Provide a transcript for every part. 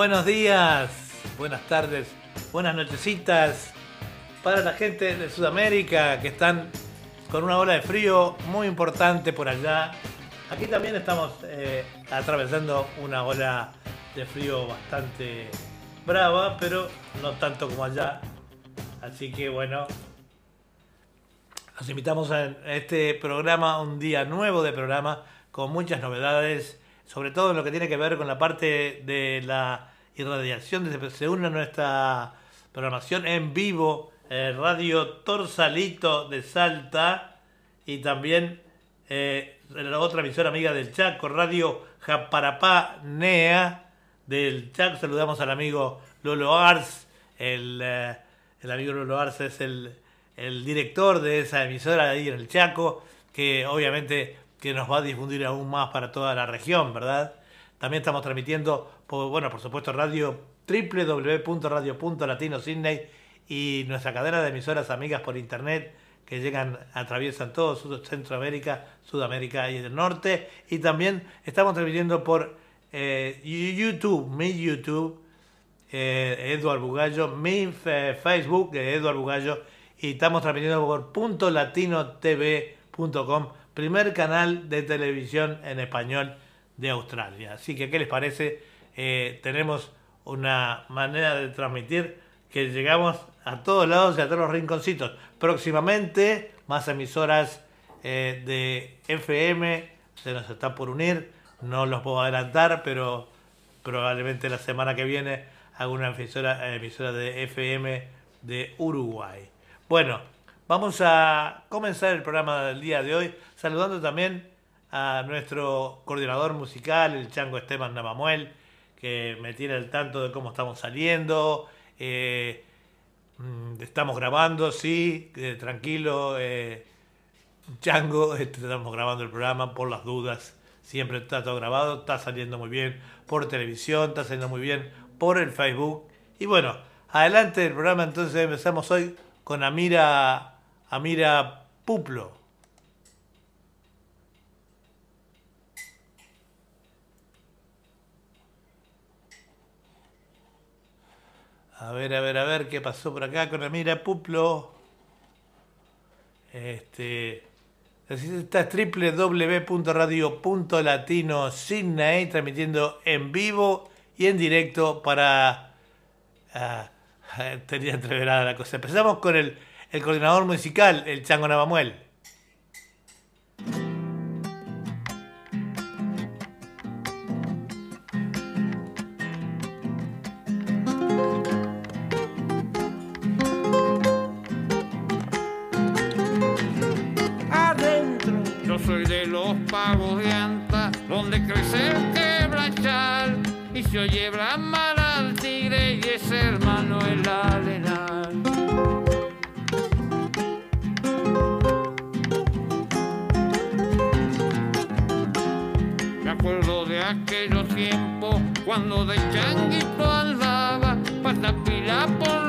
Buenos días, buenas tardes, buenas nochecitas para la gente de Sudamérica que están con una ola de frío muy importante por allá. Aquí también estamos eh, atravesando una ola de frío bastante brava, pero no tanto como allá. Así que bueno, los invitamos a este programa, un día nuevo de programa, con muchas novedades, sobre todo en lo que tiene que ver con la parte de la irradiación. Se une a nuestra programación en vivo, eh, Radio Torsalito de Salta y también eh, la otra emisora amiga del Chaco, Radio Japarapá Nea del Chaco. Saludamos al amigo Lolo Ars, el, eh, el amigo Lolo Ars es el, el director de esa emisora ahí en el Chaco, que obviamente que nos va a difundir aún más para toda la región, ¿verdad? También estamos transmitiendo, por, bueno, por supuesto, radio www.radio.latino y nuestra cadena de emisoras amigas por internet que llegan, atraviesan todo Centroamérica, Sudamérica y el norte. Y también estamos transmitiendo por eh, YouTube, mi YouTube, eh, Eduardo Bugallo, mi Facebook, Eduardo Bugallo, y estamos transmitiendo por primer canal de televisión en español de Australia. Así que, ¿qué les parece? Eh, tenemos una manera de transmitir que llegamos a todos lados y a todos los rinconcitos. Próximamente, más emisoras eh, de FM se nos están por unir. No los puedo adelantar, pero probablemente la semana que viene hago una emisora, emisora de FM de Uruguay. Bueno, vamos a comenzar el programa del día de hoy saludando también a nuestro coordinador musical, el Chango Esteban Navamuel, que me tiene al tanto de cómo estamos saliendo. Eh, mm, estamos grabando, sí, eh, tranquilo. Eh, Chango, este, estamos grabando el programa por las dudas. Siempre está todo grabado, está saliendo muy bien por televisión, está saliendo muy bien por el Facebook. Y bueno, adelante el programa, entonces empezamos hoy con Amira, Amira Puplo. A ver, a ver, a ver qué pasó por acá con Amira Puplo. Este. Está www.radio.latino Sydney transmitiendo en vivo y en directo para. Uh, tenía entreverada la cosa. Empezamos con el, el coordinador musical, el Chango Navamuel. Los pagos de anta, donde crece el quebrachal y se oye mal al tigre y es hermano el arenal. Me acuerdo de aquellos tiempos cuando de changuito andaba para pila por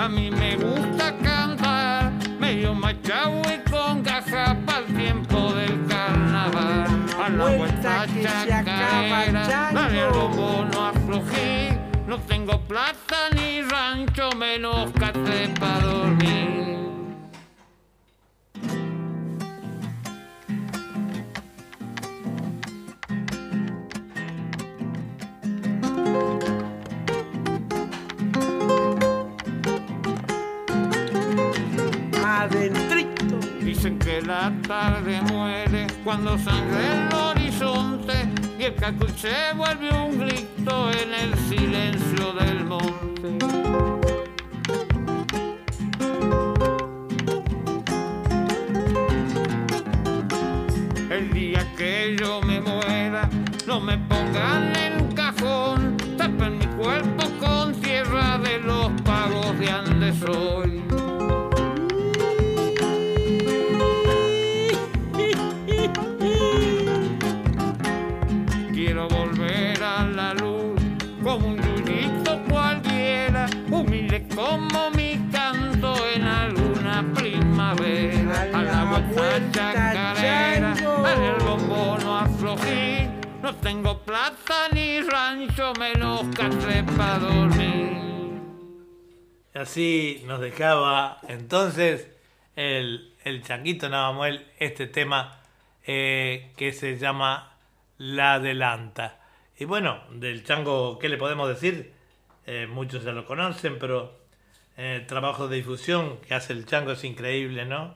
a mí me gusta cantar, medio machado y con gaja para el tiempo del carnaval. A la vuelta que se acaba dale al no aflojé, no tengo plata ni rancho, menos cate para dormir. Dicen que la tarde muere cuando sangre el horizonte y el cacuy se vuelve un grito en el silencio del monte. El día que yo me muera, no me pongan en un cajón, tapen mi cuerpo con tierra de los pagos de Andes hoy. Tengo plata ni rancho, menos café para dormir. Así nos dejaba entonces el, el changuito Navamuel este tema eh, que se llama La Adelanta. Y bueno, del chango, ¿qué le podemos decir? Eh, muchos ya lo conocen, pero eh, el trabajo de difusión que hace el chango es increíble, ¿no?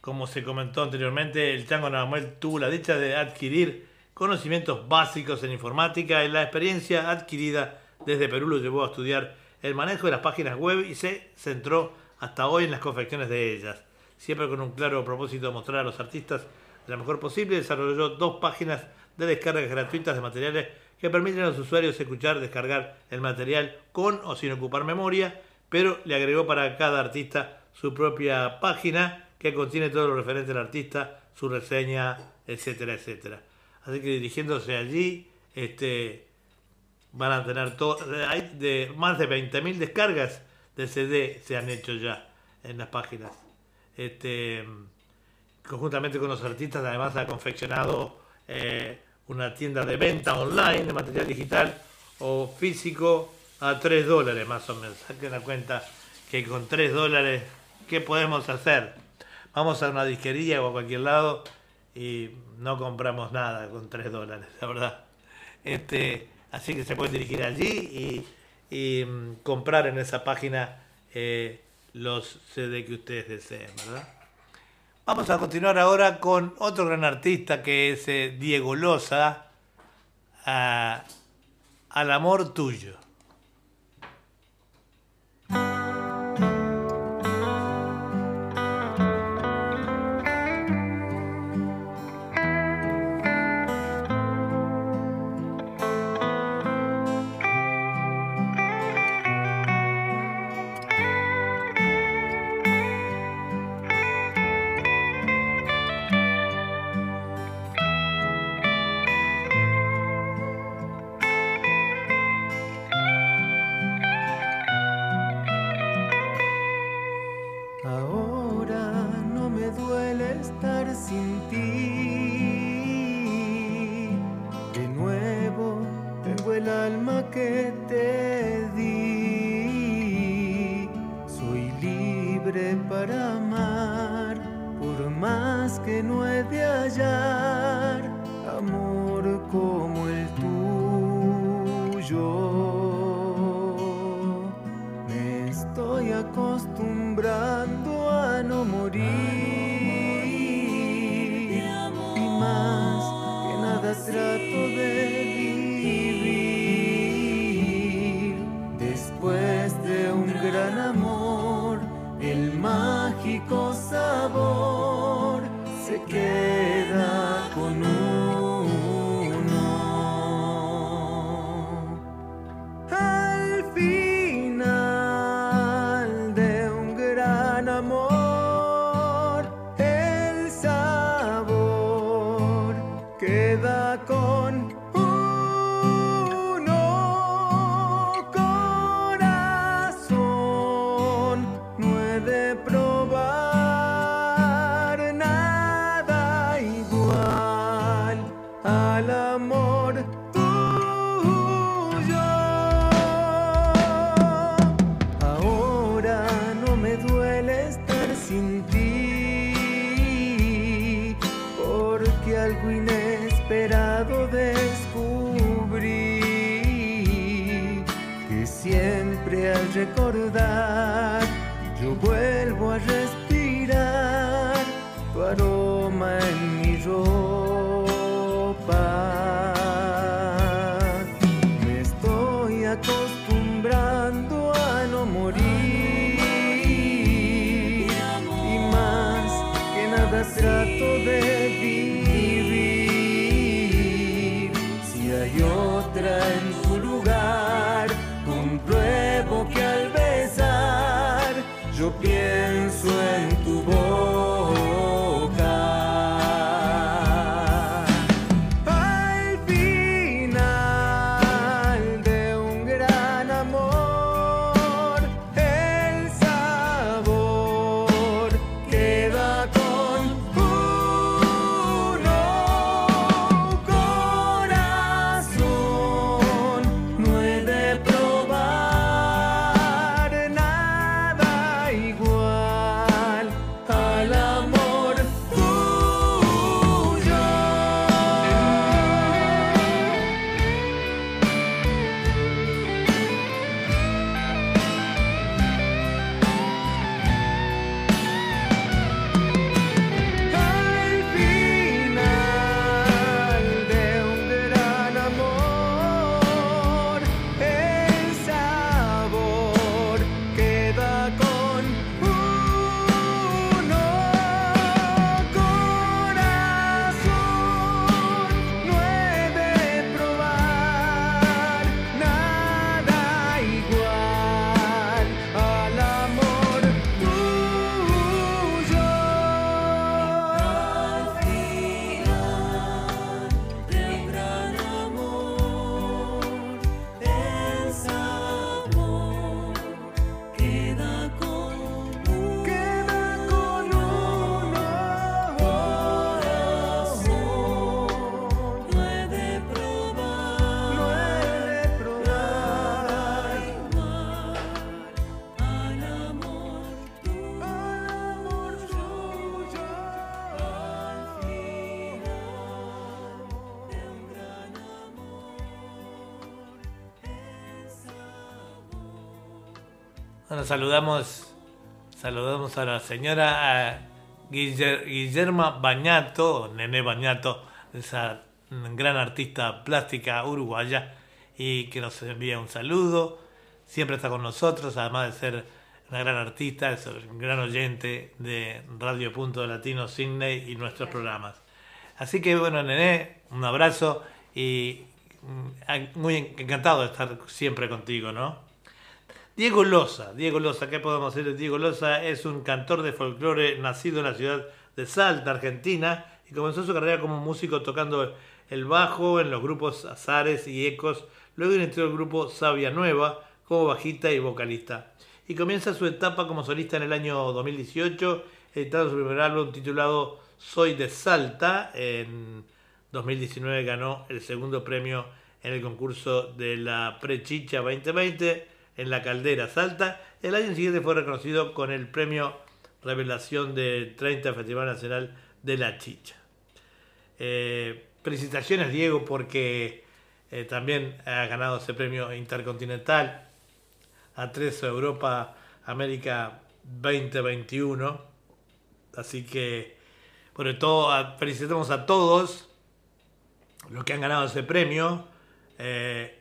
Como se comentó anteriormente, el chango Navamuel tuvo la dicha de adquirir conocimientos básicos en informática y la experiencia adquirida desde Perú lo llevó a estudiar el manejo de las páginas web y se centró hasta hoy en las confecciones de ellas. Siempre con un claro propósito de mostrar a los artistas de la mejor posible, desarrolló dos páginas de descargas gratuitas de materiales que permiten a los usuarios escuchar, descargar el material con o sin ocupar memoria, pero le agregó para cada artista su propia página que contiene todo lo referente al artista, su reseña, etcétera, etcétera. Así que dirigiéndose allí, este, van a tener todo, hay de más de 20.000 descargas de CD se han hecho ya en las páginas. Este, conjuntamente con los artistas, además ha confeccionado eh, una tienda de venta online de material digital o físico a 3 dólares más o menos. Saquen la cuenta que con 3 dólares, ¿qué podemos hacer? Vamos a una disquería o a cualquier lado y no compramos nada con 3 dólares, la verdad. Este, Así que se pueden dirigir allí y, mm, comprar en esa página eh, los CD que ustedes deseen, ¿verdad? Vamos a continuar ahora con otro gran artista que es eh, Diego Loza, Al amor tuyo. nada será tudo saludamos, saludamos a la señora Guillerma Bañato, Nene Bañato, esa gran artista plástica uruguaya, y que nos envía un saludo. Siempre está con nosotros, además de ser una gran artista, es un gran oyente de Radio Punto Latino Sydney y nuestros programas. Así que bueno, Nené, un abrazo y mm, muy encantado de estar siempre contigo, ¿no? Diego Loza, Diego Loza, ¿qué podemos decir de Diego Loza? Es un cantor de folclore nacido en la ciudad de Salta, Argentina, y comenzó su carrera como músico tocando el bajo en los grupos Azares y Ecos, luego inició el grupo Sabia Nueva como bajista y vocalista. Y comienza su etapa como solista en el año 2018, editando su primer álbum titulado Soy de Salta. En 2019 ganó el segundo premio en el concurso de la Prechicha 2020 en la Caldera Salta. El año siguiente fue reconocido con el premio Revelación del 30 Festival Nacional de la Chicha. Eh, felicitaciones Diego porque eh, también ha ganado ese premio intercontinental a 3 Europa América 2021. Así que, por todo, felicitamos a todos los que han ganado ese premio. Eh,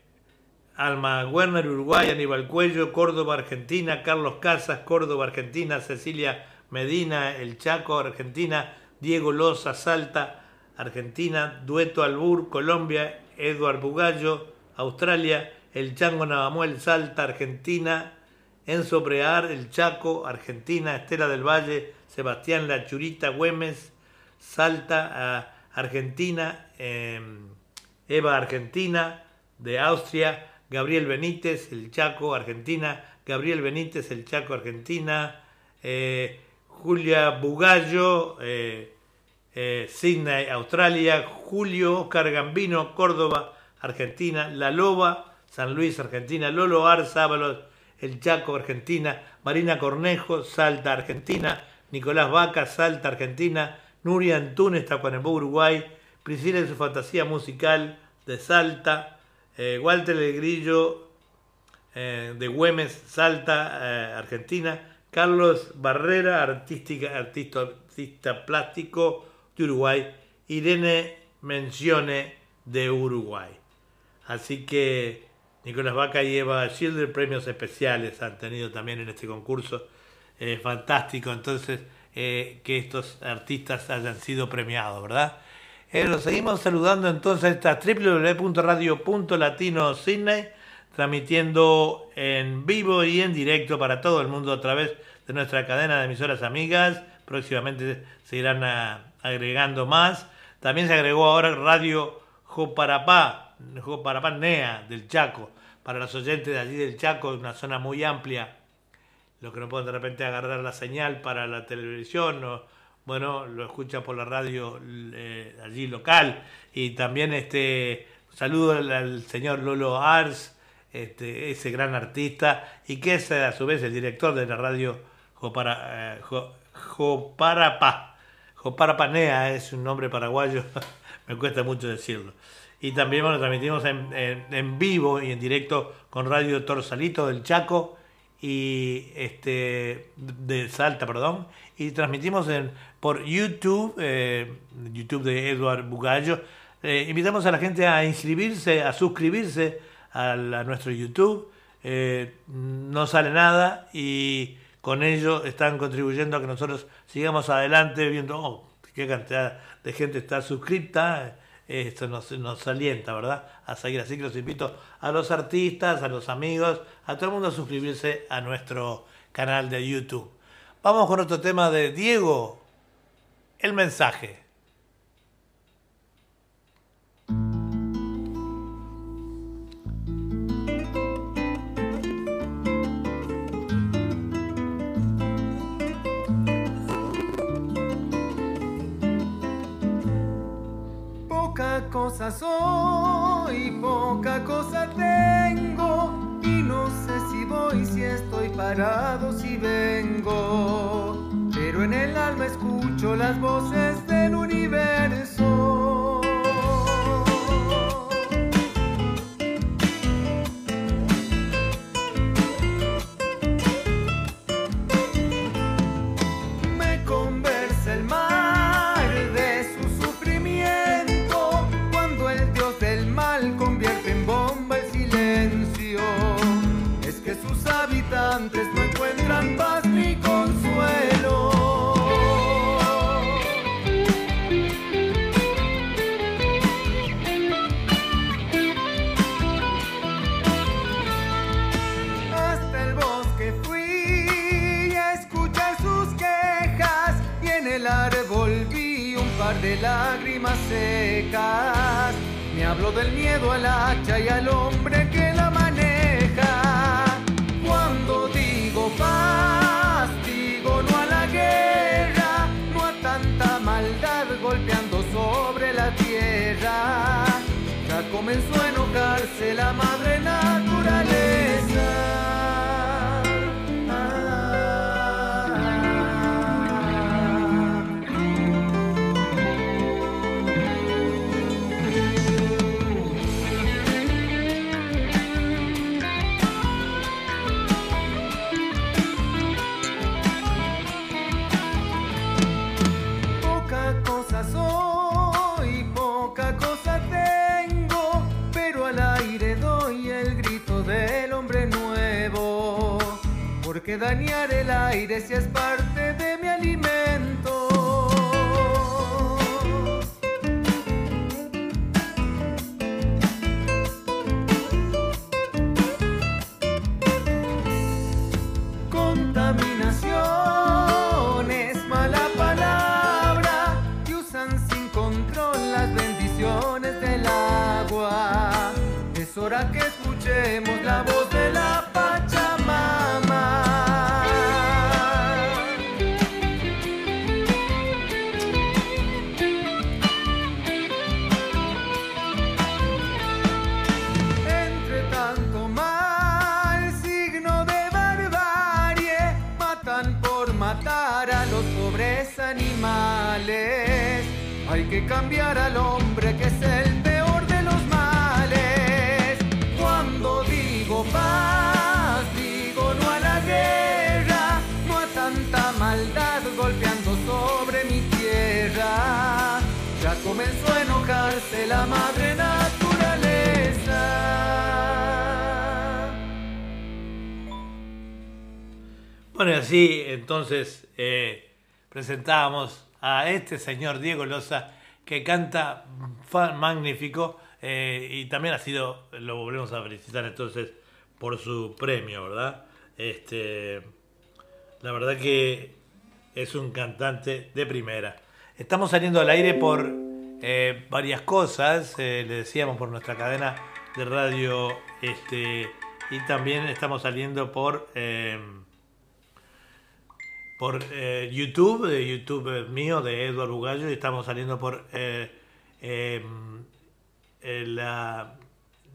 Alma Werner, Uruguay, Aníbal Cuello, Córdoba, Argentina, Carlos Casas, Córdoba, Argentina, Cecilia Medina, El Chaco, Argentina, Diego Loza, Salta, Argentina, Dueto Albur, Colombia, Eduard Bugallo, Australia, El Chango Navamuel, Salta, Argentina, Enzo Prear, El Chaco, Argentina, Estela del Valle, Sebastián La Churita, Güemes, Salta, Argentina, em, Eva Argentina, de Austria, Gabriel Benítez, El Chaco, Argentina, Gabriel Benítez, El Chaco, Argentina, eh, Julia Bugallo, eh, eh, Sydney, Australia, Julio Oscar Gambino, Córdoba, Argentina, La Loba, San Luis, Argentina, Lolo Arzábalos, El Chaco, Argentina, Marina Cornejo, Salta, Argentina, Nicolás Vaca, Salta, Argentina, Nuria Antunes, Tacuarembó, Uruguay, Priscila de su fantasía musical de Salta, eh, Walter El Grillo eh, de Güemes, Salta, Argentina, Carlos Barrera, artista, plástico, de Uruguay, Irene Mencione de Uruguay. Así que Nicolás Vaca y Eva Schilder premios especiales han tenido también en este concurso. Eh, fantástico entonces eh, que estos artistas hayan sido premiados, ¿verdad? Eh, los seguimos saludando entonces esta www.radio.latino Sydney, transmitiendo en vivo y en directo para todo el mundo a través de nuestra cadena de emisoras amigas. Próximamente se irán a, agregando más. También se agregó ahora Radio Joparapá, Joparapá Nea del Chaco, para los oyentes de allí del Chaco, una zona muy amplia, los que no pueden de repente agarrar la señal para la televisión, o, bueno, lo escuchan por la radio eh, allí local. Y también este saludo al, señor Lolo Ars, este, ese gran artista, y que es a su vez el director de la radio Jopara, eh, Joparapá. Joparapanea es un nombre paraguayo, me cuesta mucho decirlo. Y también lo transmitimos en, vivo y en directo con Radio Torsalito del Chaco y este de Salta, perdón, y transmitimos en, por YouTube, eh, YouTube de Eduard Bugallo. Eh, invitamos a la gente a inscribirse, a suscribirse a, nuestro YouTube. Eh, no sale nada y con ello están contribuyendo a que nosotros sigamos adelante viendo oh, qué cantidad de gente está suscripta. Esto nos, nos alienta, ¿verdad? A seguir. Así que los invito a los artistas, a los amigos, a todo el mundo a suscribirse a nuestro canal de YouTube. Vamos con otro tema de Diego, el mensaje. cosa soy, poca cosa tengo y no sé si voy, si estoy parado, si vengo. Pero en el alma escucho las voces del universo. Entonces eh, presentábamos a este señor Diego Loza que canta magnífico eh, y también ha sido, lo volvemos a felicitar entonces por su premio, ¿verdad? Este, la verdad que es un cantante de primera. Estamos saliendo al aire por eh, varias cosas, le decíamos por nuestra cadena de radio, este, y también estamos saliendo por... por eh, YouTube, de YouTube mío, de Eduardo Bugallo, y estamos saliendo por eh, eh, eh, la,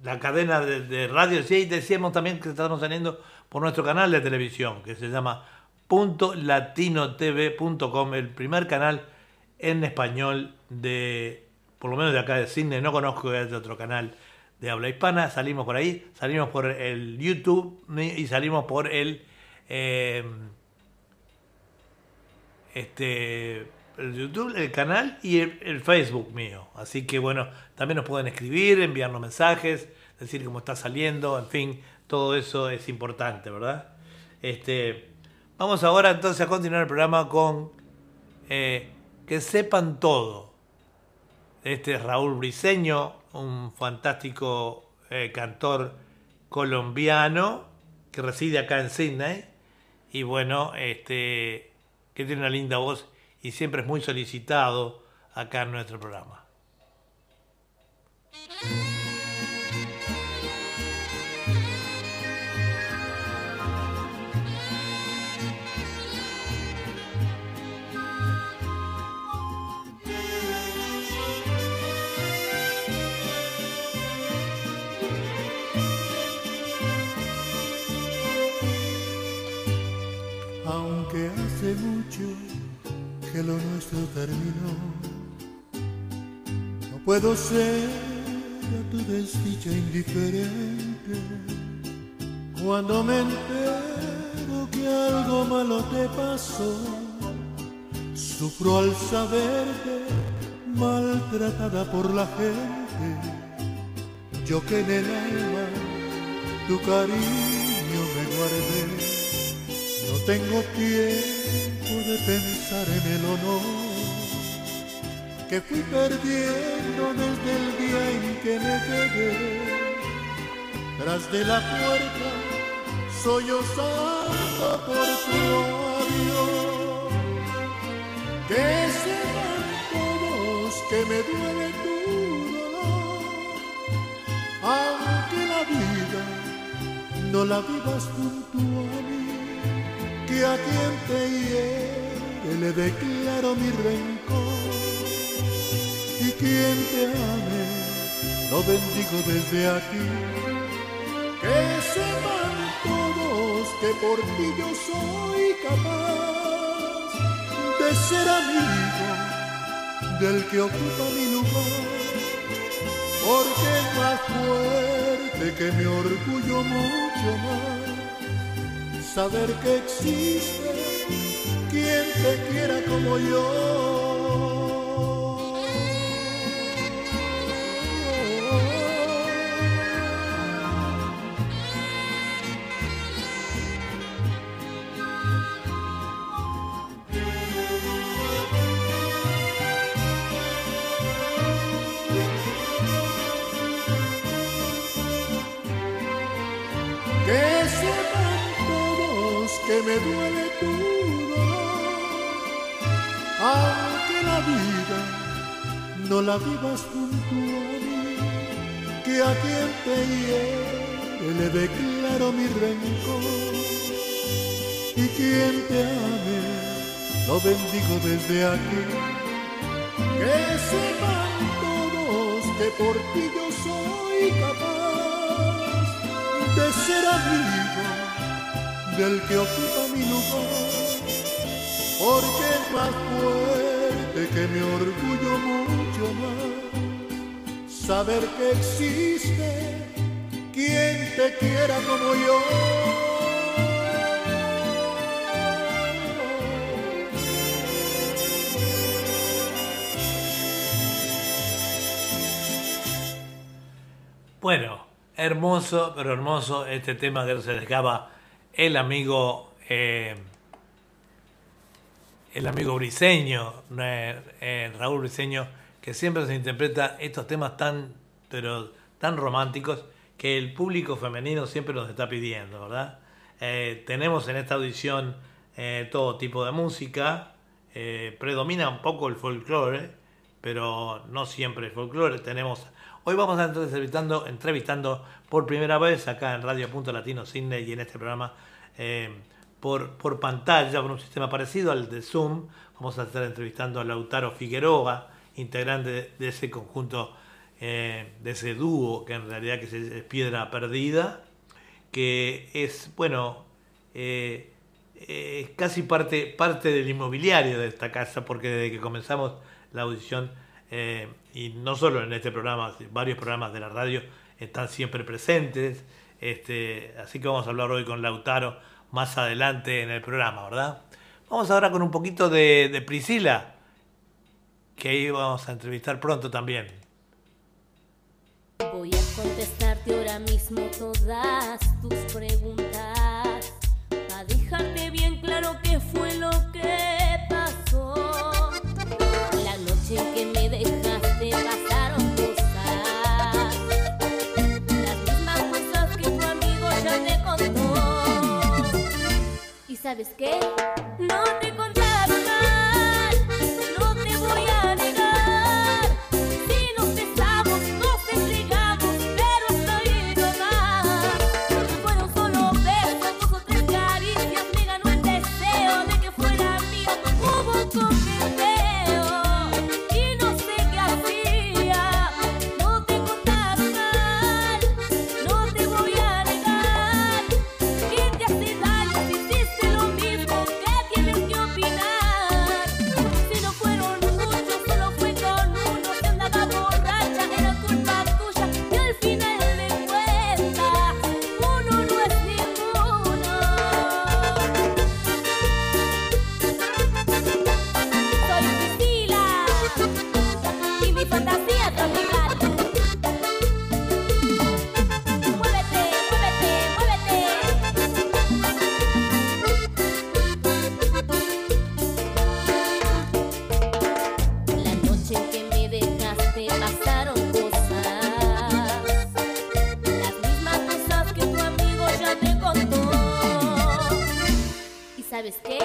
la cadena de, de radio. Decíamos también que estamos saliendo por nuestro canal de televisión, que se llama .latinotv.com, el primer canal en español de, por lo menos de acá de Sydney, no conozco haya otro canal de habla hispana, salimos por ahí, salimos por el YouTube y salimos por el... este el YouTube, el canal y el, el Facebook mío. Así que bueno, también nos pueden escribir, enviarnos mensajes, decir cómo está saliendo, en fin, todo eso es importante, ¿verdad? Este, vamos ahora entonces a continuar el programa con eh, Que sepan todo. Este es Raúl Briseño, un fantástico eh, cantor colombiano que reside acá en Sydney. Y bueno, este, que tiene una linda voz y siempre es muy solicitado acá en nuestro programa. Mucho que lo nuestro terminó, no puedo ser a tu desdicha indiferente. Cuando me entero que algo malo te pasó, sufro al saberte maltratada por la gente. Yo que en el alma tu cariño me guardé. No tengo tiempo de pensar en el honor que fui perdiendo desde el día en que me quedé. Tras de la puerta sollozando por tu adiós. Que sepan todos me duele tu dolor, aunque la vida no la vivas junto a mí, que a quien te hiere le declaro mi rencor, y quien te ame lo bendigo desde aquí, que sepan todos que por ti yo soy capaz de ser amigo del que ocupa mi lugar, porque es más fuerte que mi orgullo mucho más, saber que existe quien te quiera como yo. Que me duele dolor, aunque la vida no la vivas junto a mí, que a quien te hiere le declaro mi rencor, y quien te ame lo bendigo desde aquí. Que sepan todos que por ti yo soy capaz de ser amigo del que ocupa mi lugar, porque es más fuerte que mi orgullo mucho más, saber que existe quien te quiera como yo. Bueno, hermoso, pero hermoso este tema que se dejaba el amigo, eh, el amigo briseño, eh, Raúl Briseño, que siempre se interpreta estos temas tan, pero tan románticos que el público femenino siempre nos está pidiendo, ¿verdad? Eh, tenemos en esta audición eh, todo tipo de música, predomina un poco el folclore, pero no siempre el folclore. Tenemos, hoy vamos a estar entrevistando, entrevistando por primera vez acá en Radio Punto Latino Sydney y en este programa eh, por, por pantalla, por un sistema parecido al de Zoom. Vamos a estar entrevistando a Lautaro Figueroa, integrante de, ese conjunto, eh, de ese dúo que en realidad que es, es Piedra Perdida, que es, bueno, eh, eh, casi parte, parte del inmobiliario de esta casa, porque desde que comenzamos la audición, y no solo en este programa, varios programas de la radio están siempre presentes, este, así que vamos a hablar hoy con Lautaro más adelante en el programa, ¿verdad? Vamos ahora con un poquito de, Priscila, que ahí vamos a entrevistar pronto también. Voy a contestarte ahora mismo todas tus preguntas. A dejarte bien claro qué fue lo que sabes qué? No te sabes qué?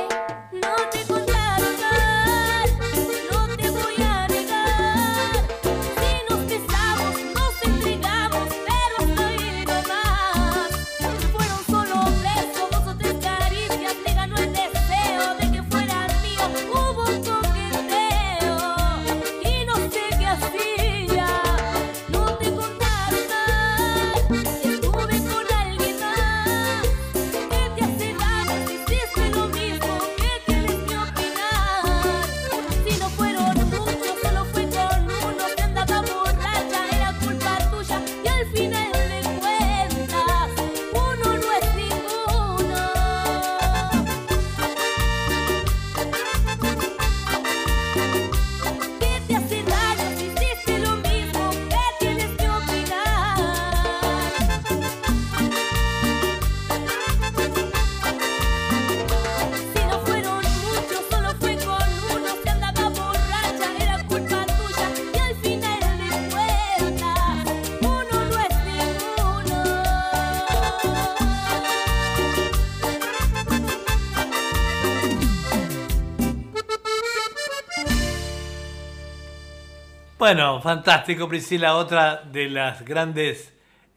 Bueno, fantástico, Priscila, otra de las grandes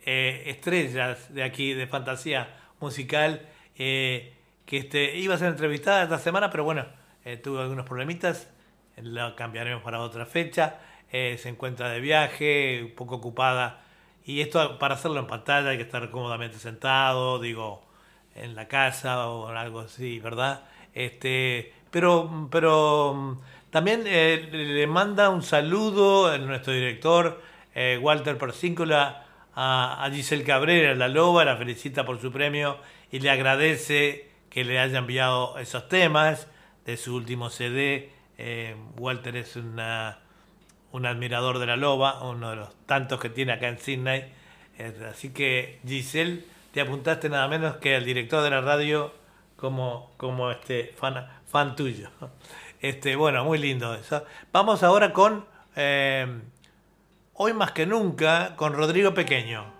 eh, estrellas de aquí, de fantasía musical, eh, que este, iba a ser entrevistada esta semana, pero bueno, eh, tuvo algunos problemitas, la cambiaremos para otra fecha, se encuentra de viaje, un poco ocupada, y esto para hacerlo en pantalla hay que estar cómodamente sentado, digo, en la casa o algo así, ¿verdad? Este, pero, pero también eh, le manda un saludo a nuestro director eh, Walter Persíncula a, Giselle Cabrera, la loba, la felicita por su premio y le agradece que le haya enviado esos temas de su último CD. Eh, Walter es una, un admirador de la loba, uno de los tantos que tiene acá en Sydney. así que Giselle, te apuntaste nada menos que al director de la radio como, como este fan, fan tuyo. Este, bueno, muy lindo eso. Vamos ahora con eh, Hoy más que nunca, con Rodrigo Pequeño.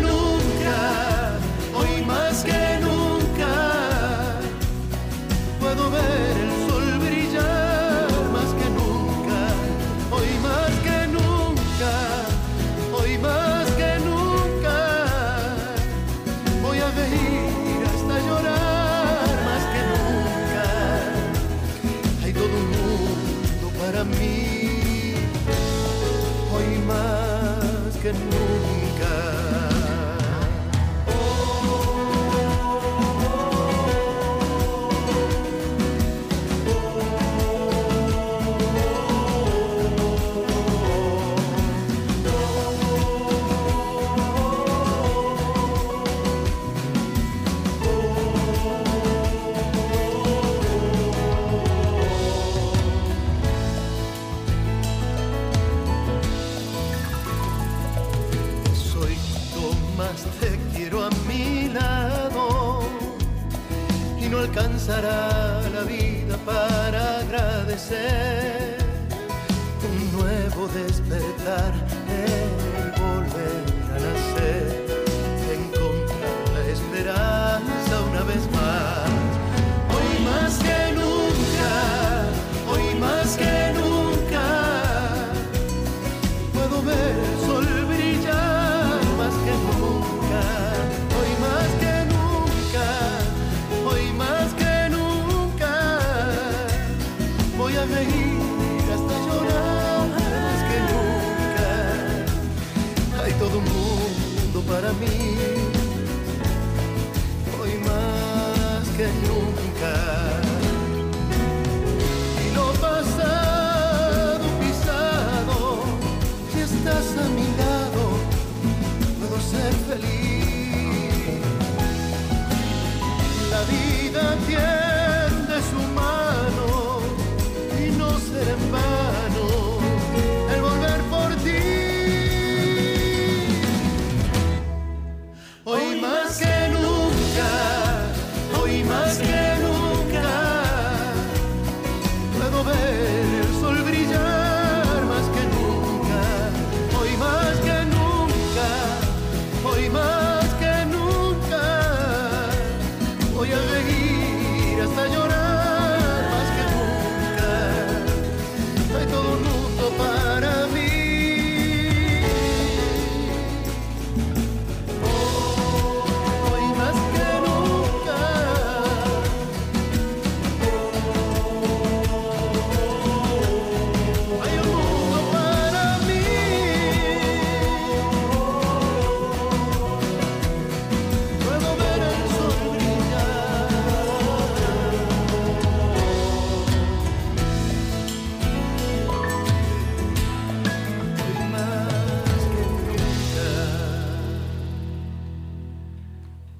nunca pasará la vida para agradecer.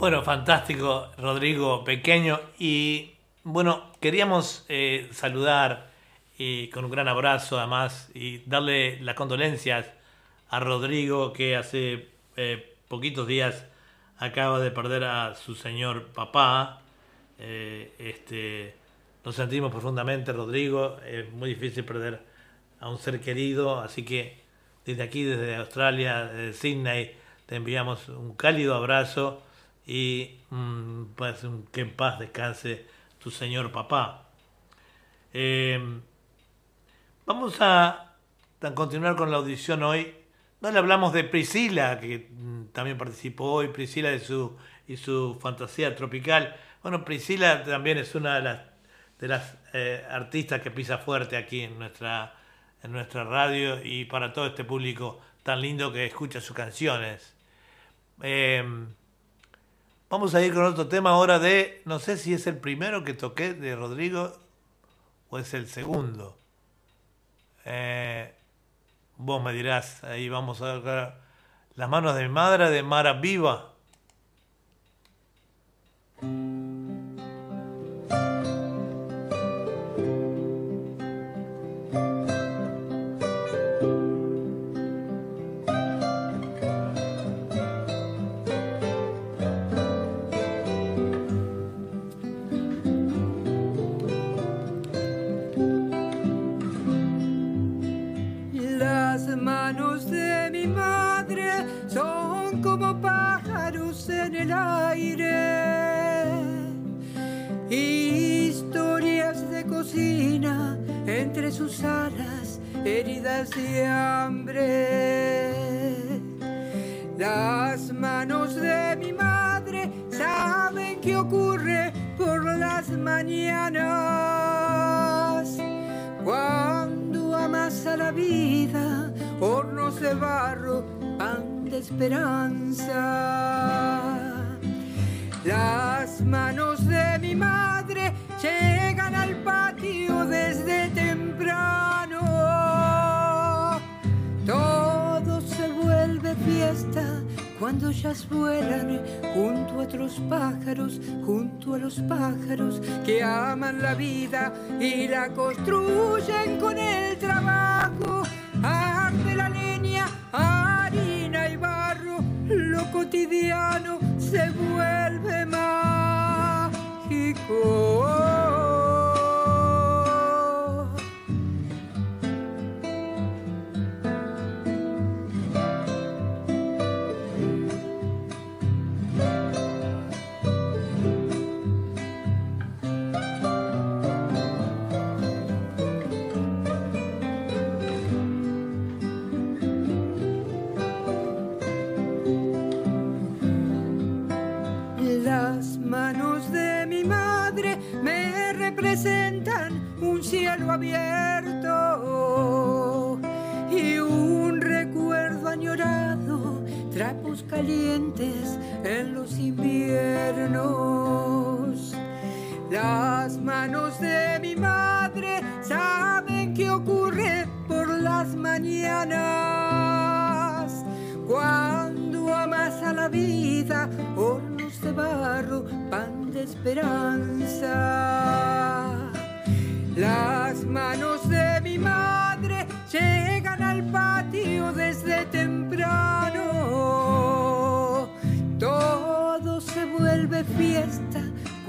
Bueno, fantástico, Rodrigo Pequeño. Y bueno, queríamos eh, saludar y con un gran abrazo además y darle las condolencias a Rodrigo que hace eh, poquitos días acaba de perder a su señor papá. Eh, este, nos sentimos profundamente, Rodrigo. Es muy difícil perder a un ser querido, así que desde aquí, desde Australia, desde Sydney, te enviamos un cálido abrazo y mm, pues, que en paz descanse tu señor papá. Eh, vamos a, continuar con la audición hoy. No le hablamos de Priscila, que mm, también participó hoy, Priscila de su, y su fantasía tropical. Bueno, Priscila también es una de las, de las eh, artistas que pisa fuerte aquí en nuestra, en nuestra radio y para todo este público tan lindo que escucha sus canciones. Eh, Vamos a ir con otro tema ahora de, no sé si es el primero que toqué de Rodrigo o es el segundo. Eh, vos me dirás, ahí vamos a ver las manos de mi madre de Mara Viva. Sus alas heridas de hambre. Las manos de mi madre saben qué ocurre por las mañanas. Cuando amas a la vida, hornos de barro, pan de esperanza. Las manos de mi madre llegan al cuando ellas vuelan junto a otros pájaros, junto a los pájaros que aman la vida y la construyen con el trabajo. Arde la leña, harina y barro, lo cotidiano se vuelve mágico. Abierto y un recuerdo añorado, trapos calientes en los inviernos. Las manos de mi madre saben qué ocurre por las mañanas. Cuando amas a la vida, hornos de barro, pan de esperanza.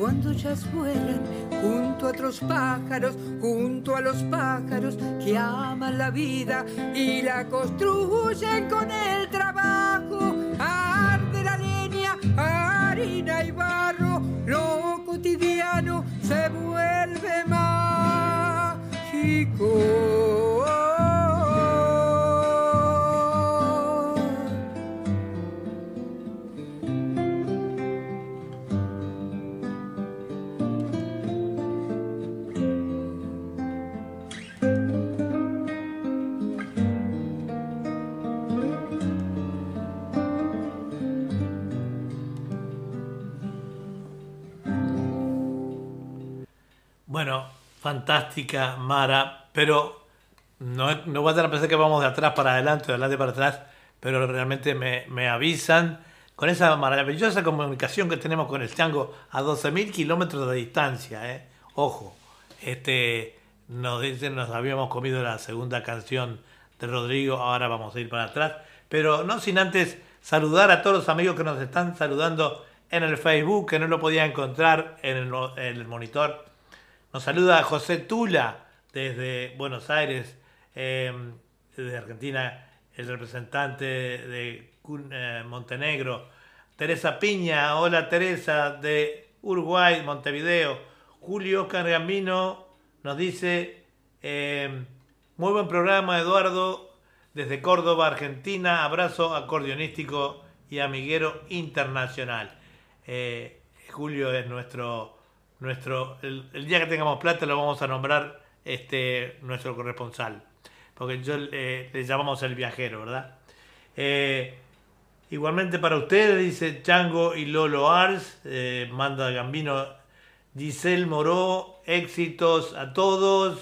Cuando ellas vuelan junto a otros pájaros, junto a los pájaros que aman la vida y la construyen con el trabajo. Arde la leña, harina y barro, lo cotidiano se vuelve mágico. Bueno, fantástica, Mara, pero no, voy a tener pensar que vamos de atrás para adelante, de adelante para atrás, pero realmente me, avisan con esa maravillosa comunicación que tenemos con el chango a 12.000 kilómetros de distancia. ¿eh? Ojo, este, nos dicen, nos habíamos comido la segunda canción de Rodrigo, ahora vamos a ir para atrás, pero no sin antes saludar a todos los amigos que nos están saludando en el Facebook, que no lo podía encontrar en el, en el monitor. Nos saluda José Tula desde Buenos Aires, desde Argentina, el representante de eh, Montenegro. Teresa Piña, hola Teresa, de Uruguay, Montevideo. Julio Oscar Gambino nos dice, eh, muy buen programa Eduardo, desde Córdoba, Argentina, abrazo acordeonístico y amiguero internacional. Eh, Julio es nuestro, nuestro el, día que tengamos plata lo vamos a nombrar este, nuestro corresponsal, porque yo le llamamos el viajero, ¿verdad? Igualmente para ustedes, dice Chango y Lolo Ars, eh, manda Gambino, Giselle Moró, éxitos a todos.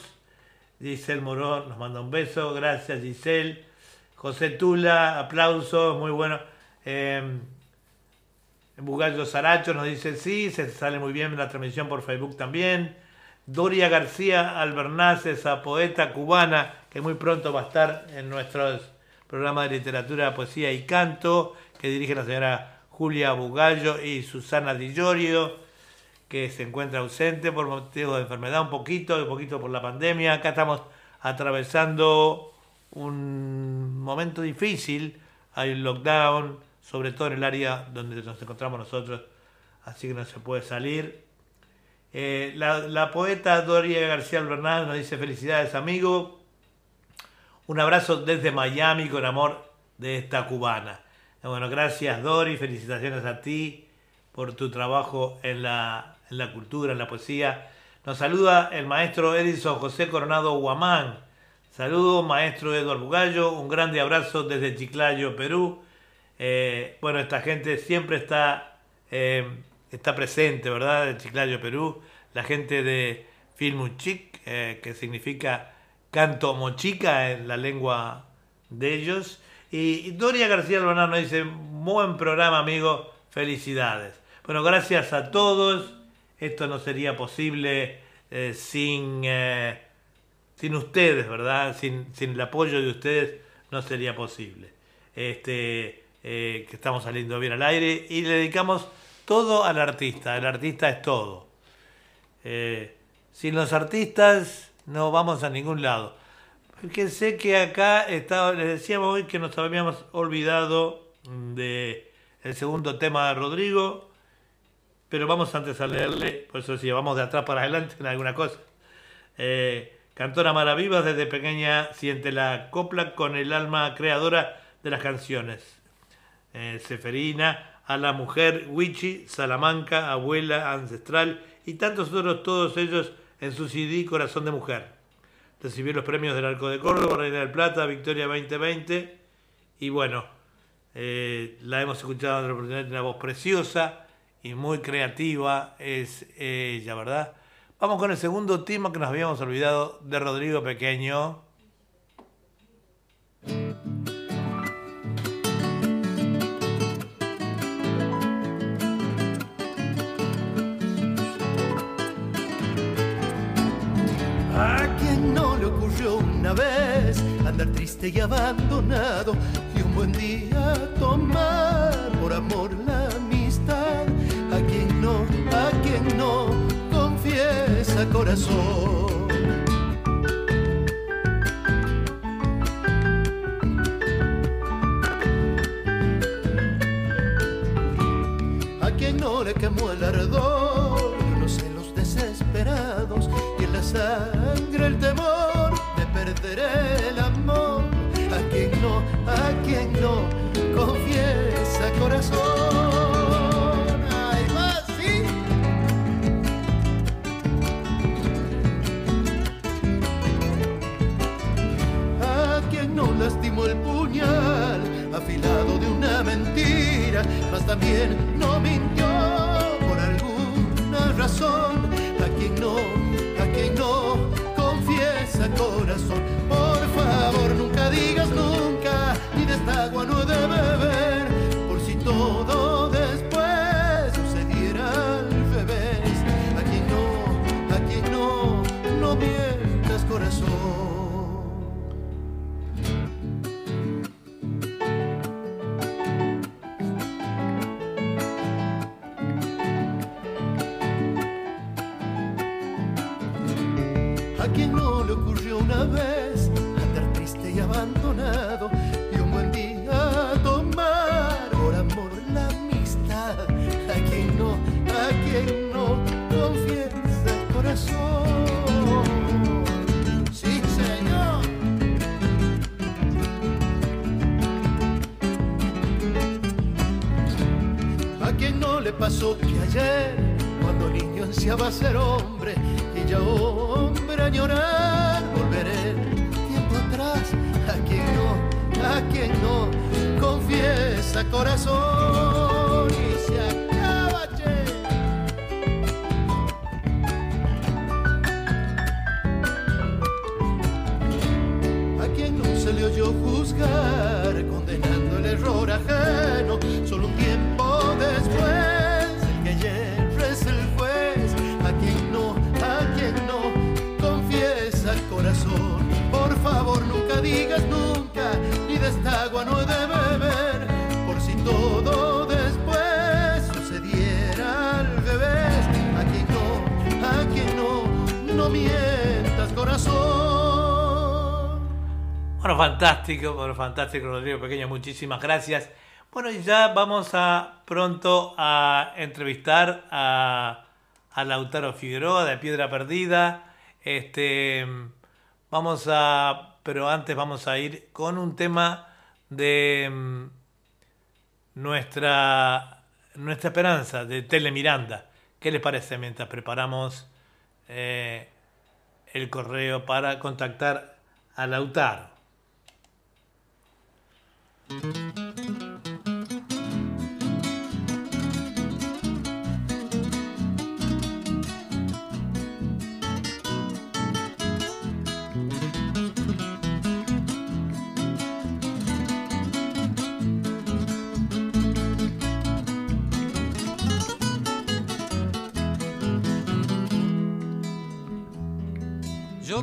Giselle Moró nos manda un beso, gracias Giselle. José Tula, aplausos, muy bueno. Bugallo Saracho nos dice sí, se sale muy bien la transmisión por Facebook también. Doria García Albernaz, esa poeta cubana que muy pronto va a estar en nuestros programa de literatura, poesía y canto, que dirige la señora Julia Bugallo y Susana Di Giorgio, que se encuentra ausente por motivos de enfermedad, un poquito, un poquito por la pandemia. Acá estamos atravesando un momento difícil, hay un lockdown, sobre todo en el área donde nos encontramos nosotros, así que no se puede salir. Eh, la, poeta Doria García Bernal nos dice felicidades amigo, un abrazo desde Miami con amor de esta cubana. Bueno, gracias Dori, felicitaciones a ti por tu trabajo en la, cultura, en la poesía. Nos saluda el maestro Edison José Coronado Guamán. Saludos, maestro Eduardo Bugallo. Un grande abrazo desde Chiclayo, Perú. Eh, bueno, esta gente siempre está, eh, está presente, ¿verdad? De Chiclayo, Perú. La gente de Filmuchic, eh, que significa canto mochica en la lengua de ellos. Y Doria García Albanán nos dice, buen programa amigo, felicidades. Bueno, gracias a todos. Esto no sería posible eh, sin, sin ustedes, ¿verdad? Sin, el apoyo de ustedes no sería posible. Este, eh, que estamos saliendo bien al aire y le dedicamos todo al artista. El artista es todo. sin los artistas no vamos a ningún lado. Sé que acá estaba, les decíamos hoy que nos habíamos olvidado de el segundo tema de Rodrigo, pero vamos antes a leerle, por eso si vamos de atrás para adelante en alguna cosa. Eh, cantora Maraviva desde pequeña siente la copla con el alma creadora de las canciones. Eh, Seferina, a la mujer, Wichi, Salamanca, abuela, ancestral y tantos otros, todos ellos en su CD Corazón de Mujer. Recibió los premios del Arco de Córdoba, Reina del Plata, Victoria 2020. Y bueno, eh, la hemos escuchado en la oportunidad, una voz preciosa y muy creativa es ella, ¿verdad? Vamos con el segundo tema que nos habíamos olvidado de Rodrigo Pequeño. Triste y abandonado y un buen día tomar por amor la amistad. A quien no, a quien no, confiesa corazón. A quien no le quemó el ardor, los celos desesperados y en la sangre el temor perderé el amor. A quien no, a quien no, confiesa corazón. Ay, va así. A quien no lastimó el puñal, afilado de una mentira, mas también no mintió por alguna razón. A quien no, a quien no corazón digas nunca, ni de esta agua no he de beber, por si todo después sucediera al revés. Aquí no, aquí no, no mientas corazón. A quien no le ocurrió una vez y abandonado y un buen día tomar por amor la amistad, a quien no, a quien no confiesa el corazón. Sí, señor. A quien no le pasó que ayer, cuando niño ansiaba ser hombre y ya hombre añorar volver a quien no confiesa corazón y se acaba, che. a quien no se le oyó juzgar, condenando el error ajeno, solo un tiempo después, el que hierra es el juez, a quien no, a quien no, confiesa corazón, por favor nunca digas no he de beber, por si todo después sucediera al revés, a quien no, a quien no, no mientas corazón. Bueno, fantástico, bueno, fantástico, Rodrigo Pequeño, muchísimas gracias. Bueno, y ya vamos a pronto a entrevistar a, a Lautaro Figueroa de Piedra Perdida. Este, vamos a, pero antes vamos a ir con un tema de mm, nuestra, nuestra esperanza de Tele Miranda. ¿Qué les parece mientras preparamos eh, el correo para contactar a Lautaro?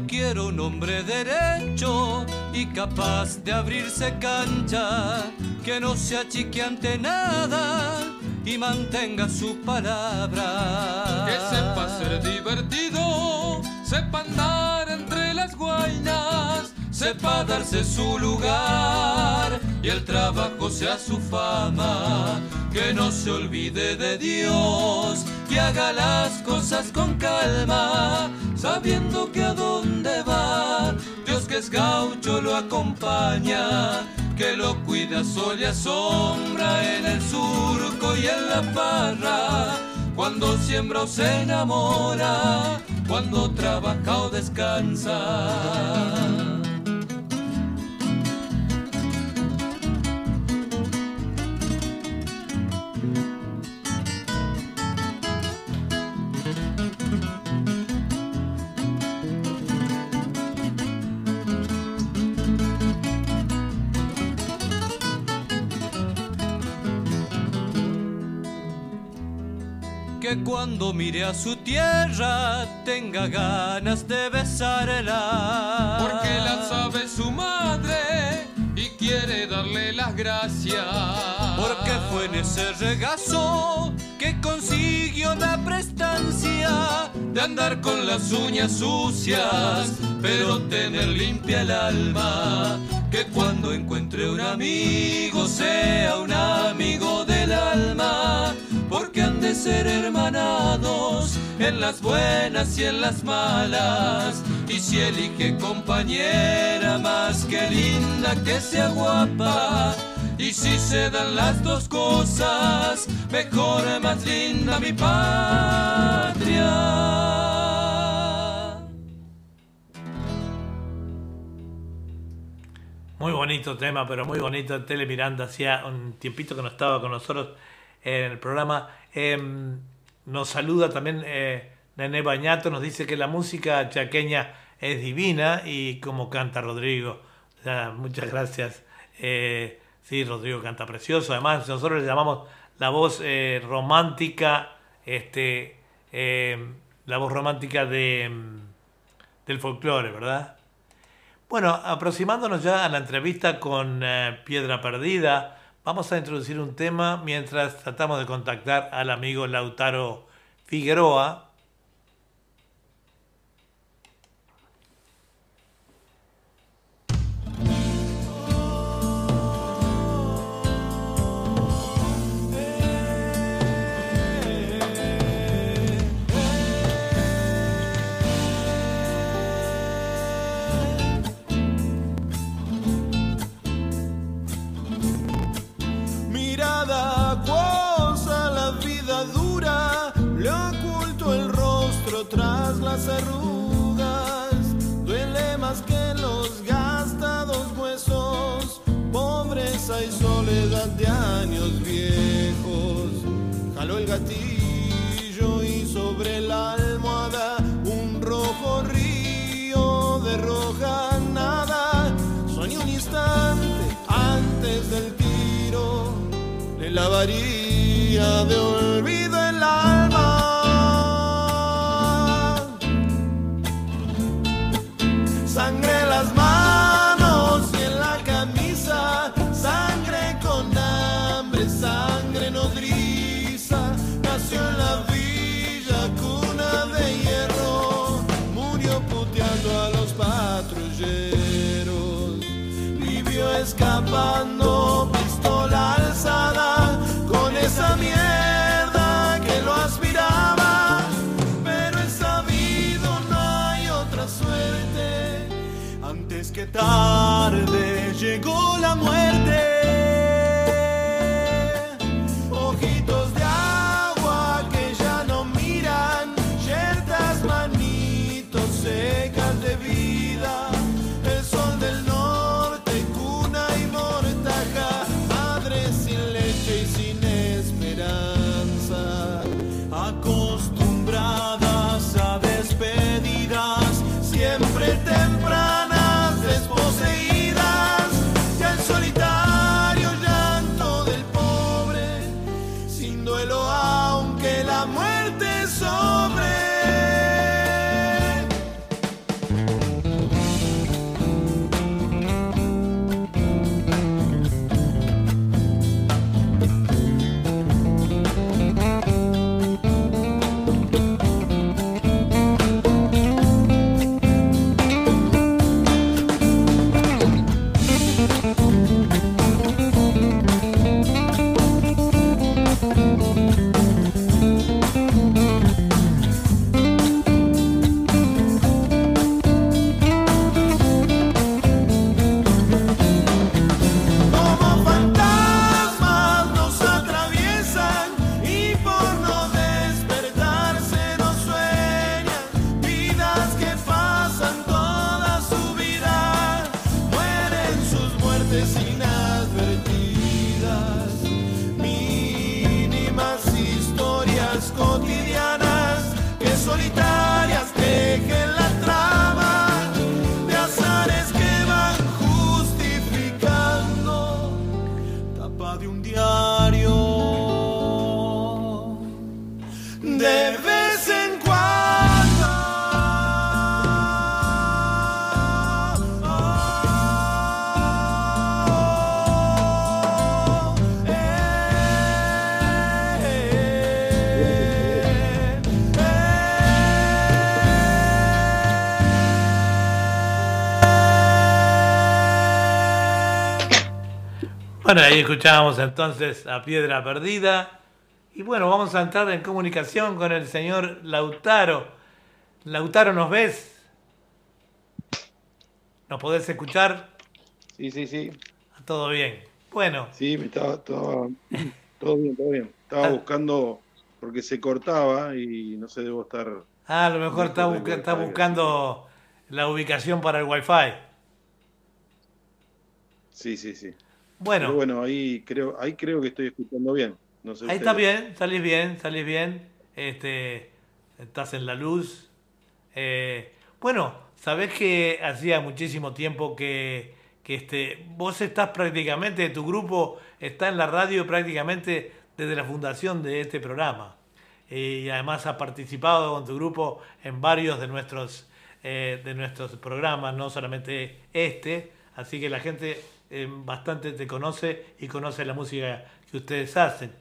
Quiero un hombre derecho y capaz de abrirse cancha, que no se achique ante nada y mantenga su palabra. Que sepa ser divertido, sepa andar entre las guainas, sepa darse su lugar y el trabajo sea su fama. Que no se olvide de Dios, haga las cosas con calma, sabiendo que a dónde va, Dios que es gaucho lo acompaña, que lo cuida sol y a sombra en el surco y en la parra. Cuando siembra o se enamora, cuando trabaja o descansa. Que cuando mire a su tierra tenga ganas de besarla. porque la sabe su madre y quiere darle las gracias. Porque fue en ese regazo que consiguió la prestancia de andar con las uñas sucias, pero tener limpia el alma. Que cuando encuentre un amigo sea un amigo del alma, porque han de ser hermanados en las buenas y en las malas. Y si elige compañera más que linda, que sea guapa. Y si se dan las dos cosas, mejor más linda mi patria. Muy bonito tema, pero muy bonito. Tele Miranda hacía un tiempito que no estaba con nosotros en el programa. Eh, nos saluda también eh, Nené Bañato, nos dice que la música chaqueña es divina y como canta Rodrigo. Muchas gracias. Eh, sí, Rodrigo canta precioso. Además, nosotros le llamamos la voz eh, romántica, este, eh, la voz romántica de, mm, del folclore, ¿verdad? Bueno, aproximándonos ya a la entrevista con Piedra Perdida, vamos a introducir un tema mientras tratamos de contactar al amigo Lautaro Figueroa. De años viejos. Jaló el gatillo y sobre la almohada un rojo río de roja nada. Soñé un instante antes del tiro, le lavaría de olvido Bueno, ahí escuchábamos entonces a Piedra Perdida. Y bueno, vamos a entrar en comunicación con el señor Lautaro. Lautaro, ¿nos ves? ¿Nos podés escuchar? Sí, sí, sí. Todo bien. Bueno, Sí, me estaba, estaba- todo bien, todo bien. Estaba Ah. buscando porque se cortaba y no sé, debo estar. ah, a lo mejor está, busca- está buscando la ubicación para el Wi-Fi. Sí, sí, sí. Bueno, Pero bueno, ahí creo, ahí creo que estoy escuchando bien. No sé ahí está bien, salís bien, salís bien. Este, estás en la luz. Eh, bueno, sabés que hacía muchísimo tiempo que, que este, vos estás prácticamente, tu grupo está en la radio prácticamente desde la fundación de este programa. Eh, y además has participado con tu grupo en varios de nuestros, eh, de nuestros programas, no solamente este. Así que la gente eh, bastante te conoce y conoce la música que ustedes hacen.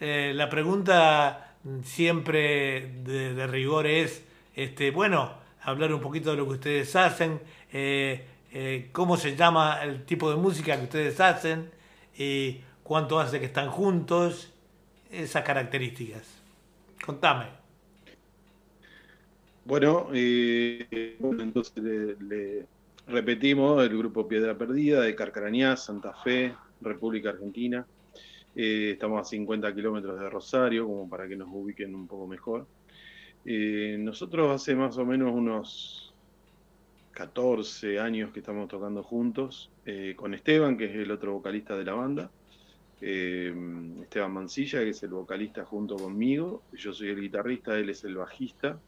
Eh, la pregunta siempre de, rigor es, este, bueno, hablar un poquito de lo que ustedes hacen, eh, eh, cómo se llama el tipo de música que ustedes hacen y cuánto hace que están juntos, esas características. Contame. Bueno, eh, bueno, entonces le repetimos el grupo Piedra Perdida de Carcarañá, Santa Fe, República Argentina. Eh, estamos a 50 kilómetros de Rosario, como para que nos ubiquen un poco mejor. Eh, nosotros hace más o menos unos 14 años que estamos tocando juntos, eh, con Esteban, que es el otro vocalista de la banda. Esteban Mancilla, que es el vocalista junto conmigo, yo soy el guitarrista, él es el bajista.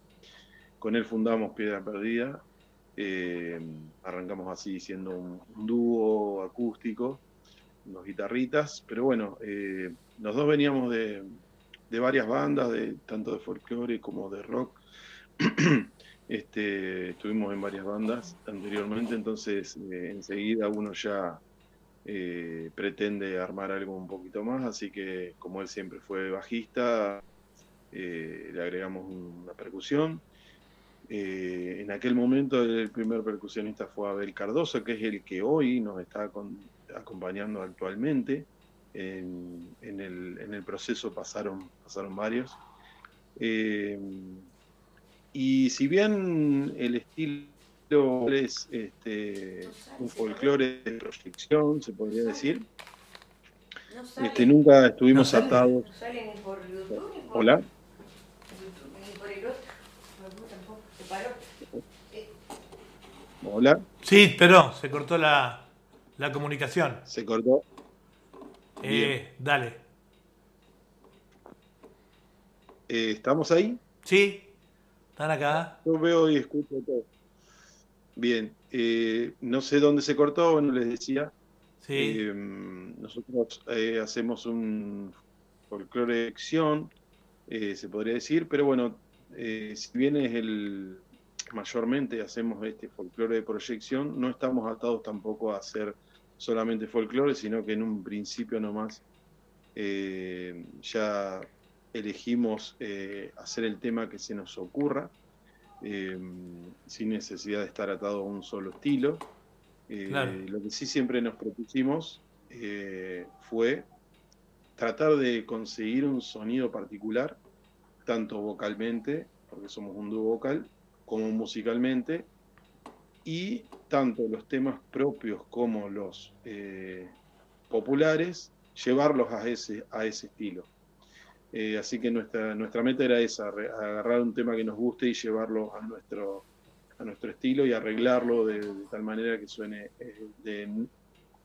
Con él fundamos Piedra Perdida. Eh, arrancamos así siendo un, dúo acústico, los guitarritas, pero bueno, eh, los dos veníamos de, varias bandas, de, tanto de folclore como de rock. Este, estuvimos en varias bandas anteriormente, entonces eh, enseguida uno ya pretende armar algo un poquito más, así que como él siempre fue bajista, le agregamos una percusión. Eh, en aquel momento el primer percusionista fue Abel Cardoso, que es el que hoy nos está con- acompañando actualmente. En, en el, en el proceso pasaron, pasaron varios. Eh, y si bien el estilo es este, un folclore de proyección, se podría decir, este, nunca estuvimos atados. Hola, YouTube, ni por el otro. No, tampoco, se paró. Hola, Sí, pero se cortó la, la comunicación. se cortó. Eh, dale. Eh, ¿Estamos ahí? ¿Sí? ¿Están acá? Yo veo y escucho todo. Bien, eh, no sé dónde se cortó, bueno, les decía. Sí. Eh, nosotros eh, hacemos un folclore de acción, eh, se podría decir, pero bueno, eh, si bien es el mayormente hacemos este folclore de proyección, no estamos atados tampoco a hacer solamente folclore, sino que en un principio nomás eh, ya elegimos eh, hacer el tema que se nos ocurra, eh, sin necesidad de estar atado a un solo estilo. Claro. Lo que sí siempre nos propusimos fue tratar de conseguir un sonido particular, tanto vocalmente, porque somos un dúo vocal, como musicalmente, y tanto los temas propios como los eh, populares, llevarlos a ese, a ese estilo. Eh, así que nuestra, nuestra meta era esa, re- agarrar un tema que nos guste y llevarlo a nuestro, a nuestro estilo y arreglarlo de, de tal manera que suene, eh, de-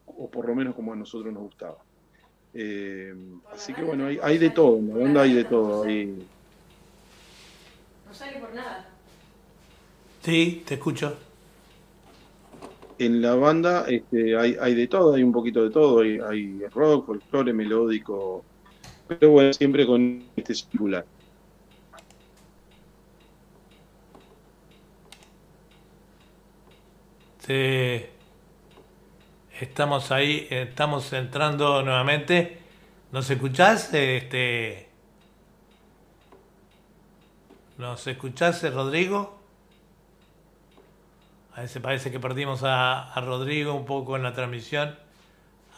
o por lo menos como a nosotros nos gustaba. Así que bueno, hay, hay de todo, en la banda hay de todo. hay- No sale por nada. Sí, te escucho. en la banda este, hay, hay de todo, hay un poquito de todo, hay, hay rock, folclore, melódico, pero bueno, siempre con este singular. Sí. Estamos ahí, estamos entrando nuevamente. ¿Nos escuchás? Este, ¿Nos escuchás, eh, Rodrigo? A veces parece que perdimos a, a Rodrigo un poco en la transmisión.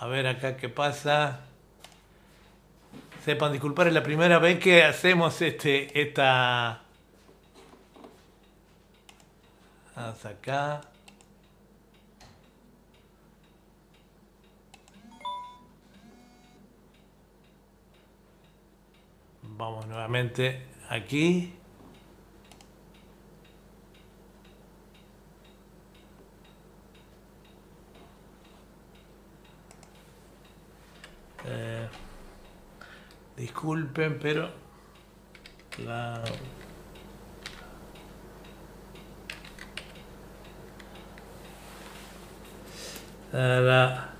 A ver acá qué pasa. Sepan disculpar, es la primera vez que hacemos este, esta... Vamos acá. Vamos nuevamente aquí. Disculpen, pero la la-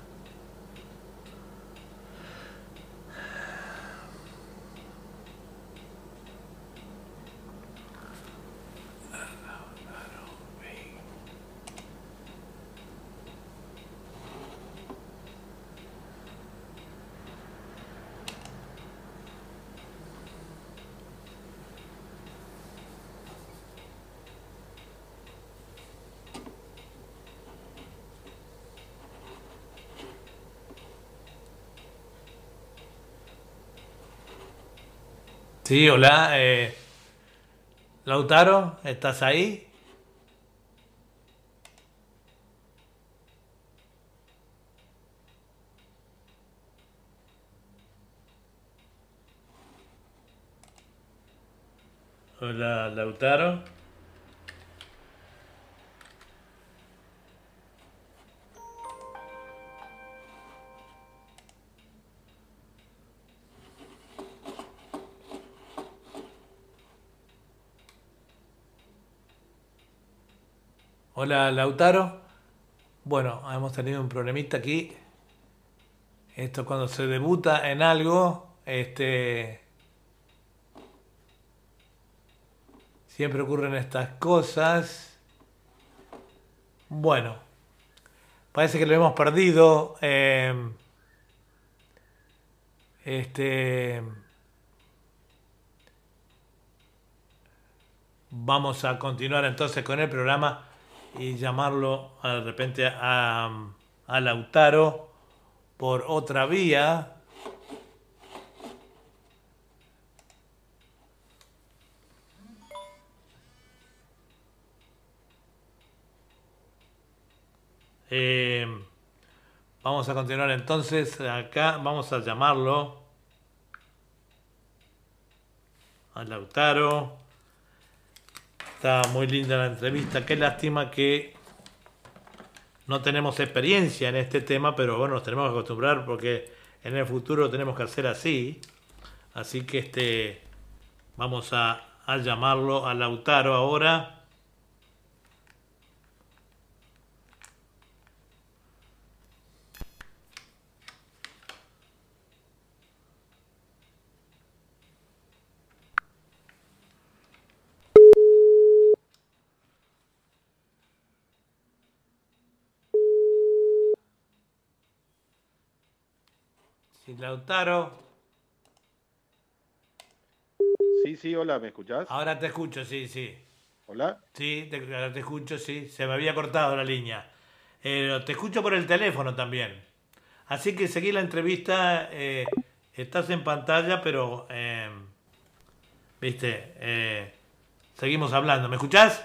Sí, hola. eh, Lautaro, ¿estás ahí? Hola, Lautaro. Bueno, hemos tenido un problemita aquí. Esto cuando se debuta en algo, este siempre ocurren estas cosas. Bueno, parece que lo hemos perdido. eh, este vamos a continuar entonces con el programa y llamarlo a- de repente a, a Lautaro por otra vía. Eh, vamos a continuar entonces acá, vamos a llamarlo a Lautaro. Está muy linda la entrevista. Qué lástima que no tenemos experiencia en este tema, pero bueno, nos tenemos que acostumbrar porque en el futuro tenemos que hacer así. Así que este vamos a, a llamarlo a Lautaro ahora. Lautaro. Sí, sí, hola, ¿me escuchás? Ahora te escucho, sí, sí. Hola. Sí, te, ahora te escucho, sí. Se me había cortado la línea. Eh, te escucho por el teléfono también. Así que seguí la entrevista. eh, estás en pantalla, pero... eh, Viste, seguimos hablando. ¿Me escuchás?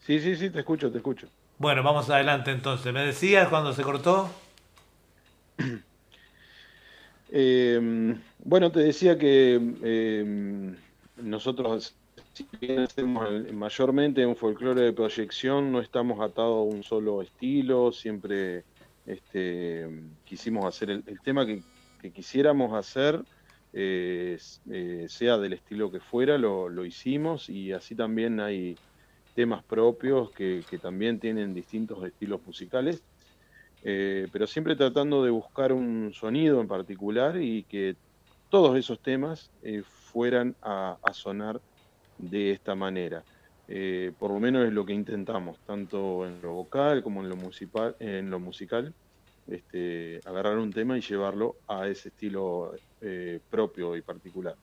Sí, sí, sí, te escucho, te escucho. Bueno, vamos adelante entonces. ¿Me decías cuando se cortó? Eh, bueno, te decía que eh, nosotros, si bien hacemos mayormente un folclore de proyección, no estamos atados a un solo estilo, siempre este, quisimos hacer el, tema que, quisiéramos hacer, eh, eh, sea del estilo que fuera, lo, lo hicimos y así también hay temas propios que también tienen distintos estilos musicales. Eh, pero siempre tratando de buscar un sonido en particular y que todos esos temas eh, fueran a, sonar de esta manera. Eh, por lo menos es lo que intentamos, tanto en lo vocal como en lo musical, en lo musical este, agarrar un tema y llevarlo a ese estilo propio y particular.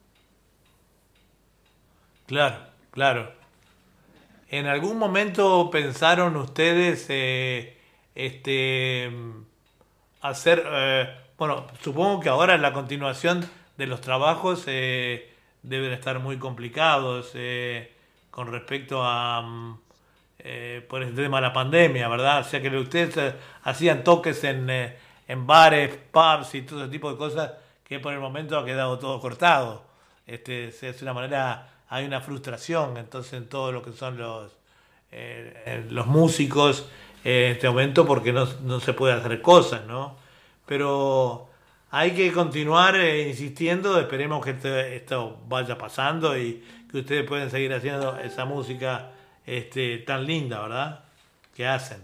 Claro, claro. ¿En algún momento pensaron ustedes este hacer eh, bueno, supongo que ahora la continuación de los trabajos eh, deben estar muy complicados eh, con respecto a mm, por el tema de la pandemia, ¿verdad? O sea que ustedes hacían toques en, en bares, pubs y todo ese tipo de cosas que por el momento ha quedado todo cortado. Este, es una manera, hay una frustración entonces en todo lo que son los, los músicos en este momento porque no, no se puede hacer cosas, ¿no? Pero hay que continuar eh, insistiendo, esperemos que este- esto vaya pasando y que ustedes pueden seguir haciendo esa música este, tan linda, ¿verdad? Que hacen.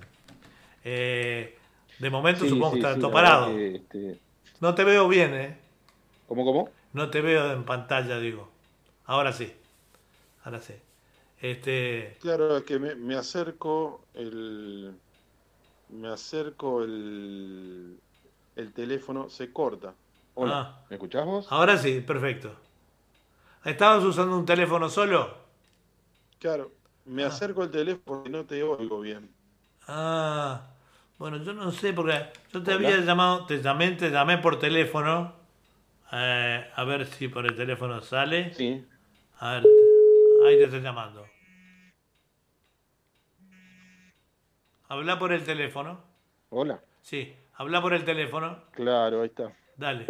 Eh, de momento Sí, supongo sí, que está sí, todo parado. que, este, No te veo bien, ¿eh? ¿Cómo, cómo? No te veo en pantalla, digo. Ahora sí. Ahora sí. Este, Claro, es que me, me acerco el. Me acerco el. El teléfono se corta. Hola, Ah. ¿me escuchás vos? ahora sí, perfecto. ¿Estabas usando un teléfono solo? Claro, me acerco el teléfono y no te oigo bien. Ah, bueno, yo no sé, porque yo te Hola. había llamado, te llamé, te llamé por teléfono. eh, a ver si por el teléfono sale. Sí. A ver, ahí te estoy llamando. Habla por el teléfono. Hola. Sí, habla por el teléfono. Claro, ahí está. Dale,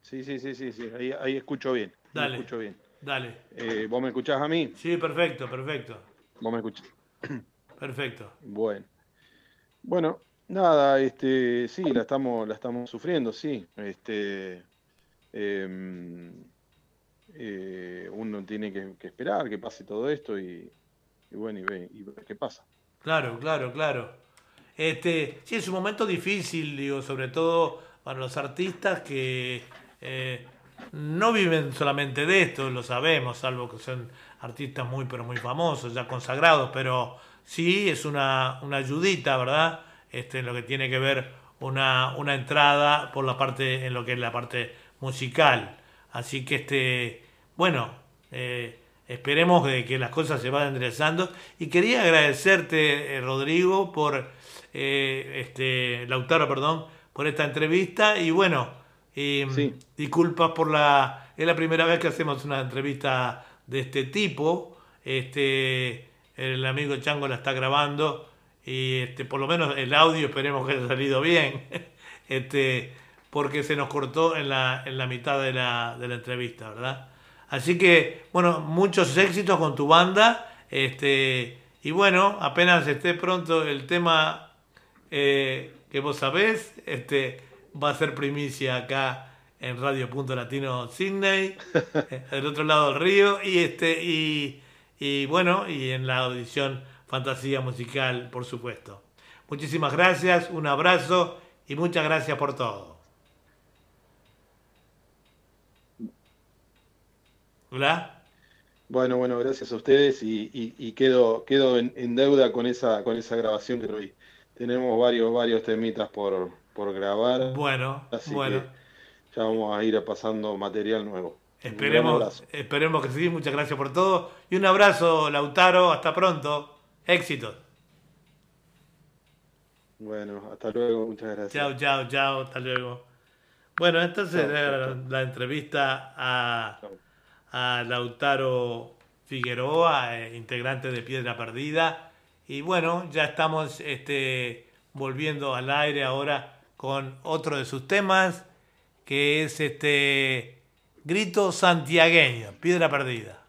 Sí, sí, sí, sí, sí. Ahí, ahí escucho bien. Dale. escucho bien. dale. Eh, ¿Vos me escuchás a mí? Sí, perfecto, perfecto, ¿Vos me escuchás? perfecto. Bueno. Bueno, nada, este, sí, la estamos, la estamos sufriendo, sí. Este, em, eh, uno tiene que, que esperar que pase todo esto y, y bueno, y ver, y ver qué pasa. Claro, claro, claro. Este, sí, es un momento difícil, digo, sobre todo para los artistas que eh, no viven solamente de esto, lo sabemos, salvo que son artistas muy, pero muy famosos, ya consagrados, pero sí es una, una ayudita, ¿verdad? Este, en lo que tiene que ver una, una entrada por la parte, en lo que es la parte musical. Así que, este, bueno, eh, esperemos de que las cosas se vayan enderezando. Y quería agradecerte, eh, Rodrigo, por, eh, este, Lautaro, perdón, por esta entrevista. Y bueno, eh, Sí. disculpas por la... Es la primera vez que hacemos una entrevista de este tipo. Este, el amigo Chango la está grabando y este, por lo menos el audio esperemos que haya salido bien. Este, porque se nos cortó en la, en la mitad de la, de la entrevista, ¿verdad? Así que, bueno, muchos éxitos con tu banda. Este, y bueno, apenas esté pronto el tema eh, que vos sabés, este, va a ser primicia acá en Radio Punto Latino Sydney, del otro lado del río, y este, y, y bueno, y en la audición Fantasía Musical, por supuesto. Muchísimas gracias, un abrazo y muchas gracias por todo. Hola. Bueno, bueno, gracias a ustedes y, y- y quedo, quedo en, en deuda con esa, con esa grabación que hoy tenemos varios, varios temitas por, por grabar, Bueno, así bueno. que ya vamos a ir pasando material nuevo. Esperemos, esperemos que sí. Muchas gracias por todo. Y un abrazo, Lautaro. Hasta pronto. Éxitos. Bueno, hasta luego, muchas gracias. Chao, chao, chao. Hasta luego. Bueno, entonces era chao, la, la entrevista a. a Lautaro Figueroa, eh, integrante de Piedra Perdida. Y bueno, ya estamos este, volviendo al aire ahora con otro de sus temas, que es este Grito Santiagueño, Piedra Perdida.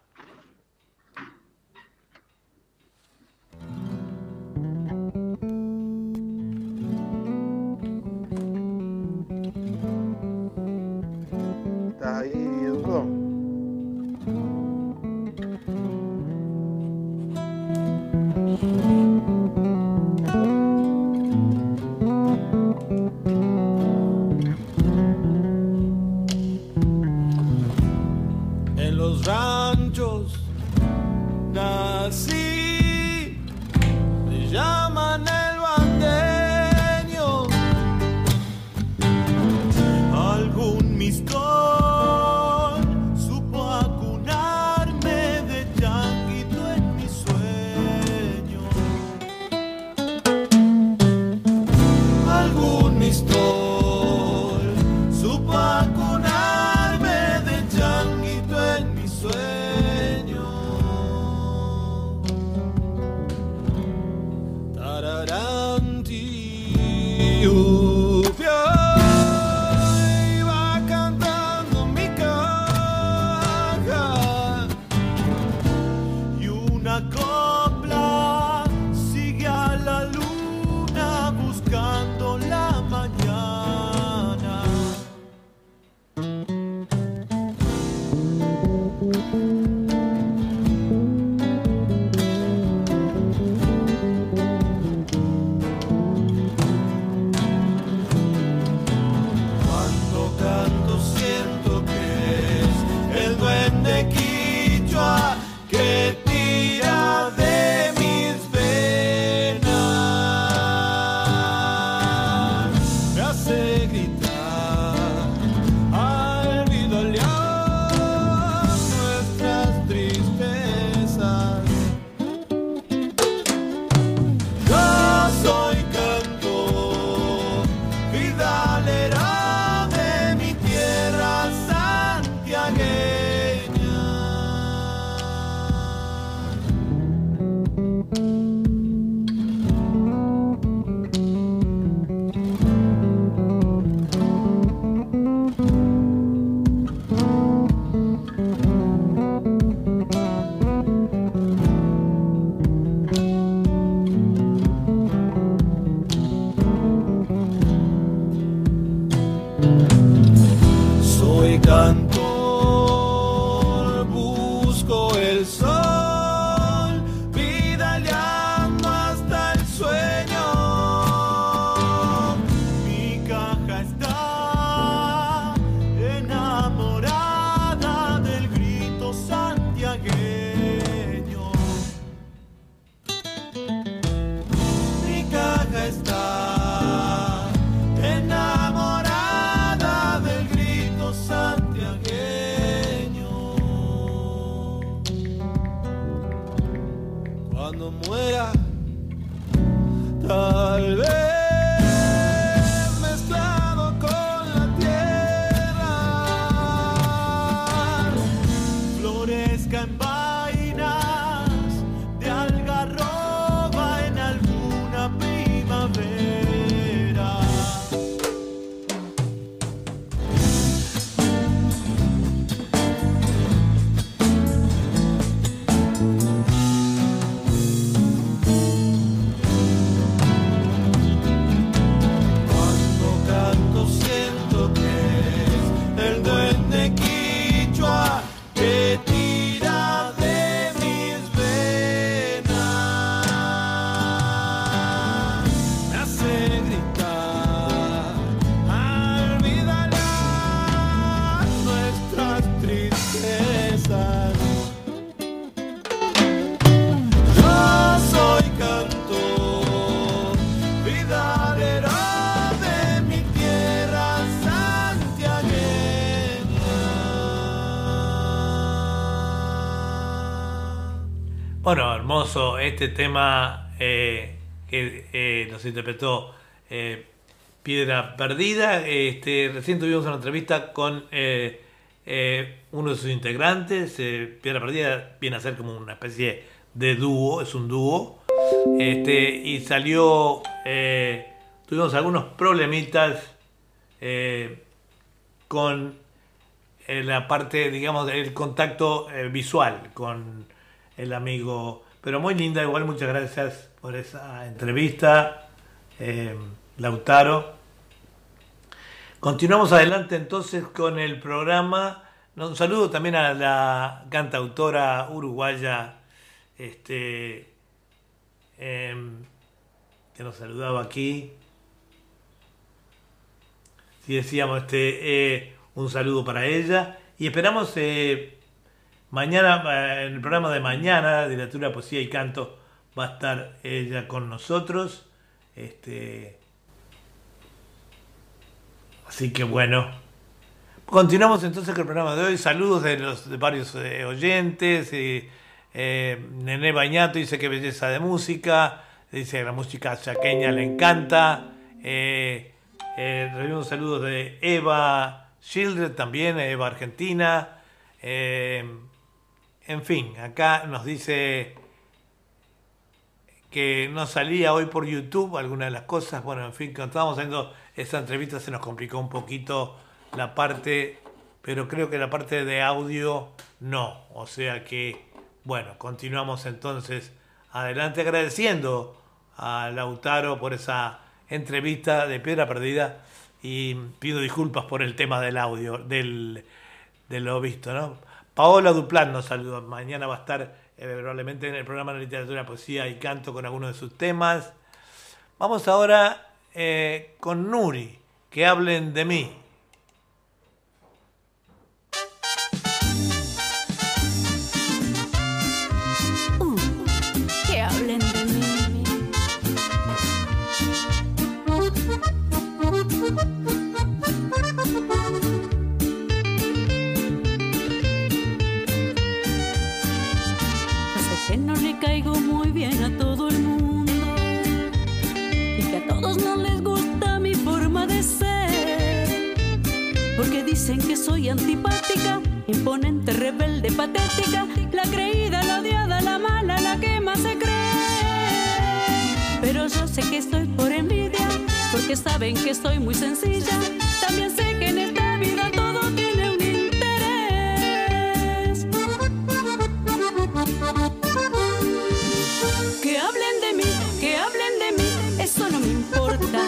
Este tema eh, que eh, nos interpretó eh, Piedra Perdida. Este, recién tuvimos una entrevista con uno de sus integrantes. Piedra Perdida viene a ser como una especie de dúo, es un dúo. Este, y salió, tuvimos algunos problemitas con la parte, digamos, del contacto visual con el amigo. Pero muy linda, igual muchas gracias por esa entrevista, eh, Lautaro. Continuamos adelante entonces con el programa. Un saludo también a la cantautora uruguaya este, em, que nos saludaba aquí. Sí, decíamos este, eh, un saludo para ella. Y esperamos eh, mañana, eh, en el programa de mañana, de literatura, poesía y canto, va a estar ella con nosotros. Este, así que bueno. Continuamos entonces con el programa de hoy. Saludos de los de varios eh, oyentes. eh, eh, Nené Bañato dice que belleza de música. Dice que la música chaqueña le encanta. Eh, recibimos saludos de Eva Schildred también, Eva Argentina. En fin, acá nos dice que no salía hoy por YouTube alguna de las cosas. Bueno, en fin, cuando estábamos haciendo esa entrevista se nos complicó un poquito la parte, pero creo que la parte de audio no. O sea que, bueno, continuamos entonces adelante agradeciendo a Lautaro por esa entrevista de Piedra Perdida y pido disculpas por el tema del audio, del, de lo visto, ¿no? Paola Duplán nos saluda. Mañana va a estar eh, probablemente en el programa de literatura, poesía y canto con algunos de sus temas. Vamos ahora eh, con Nuri, que hablen de mí. Antipática, imponente, rebelde, patética, la creída, la odiada, la mala, la que más se cree. Pero yo sé que estoy por envidia, porque saben que soy muy sencilla. También sé que en esta vida todo tiene un interés. Que hablen de mí, que hablen de mí, eso no me importa.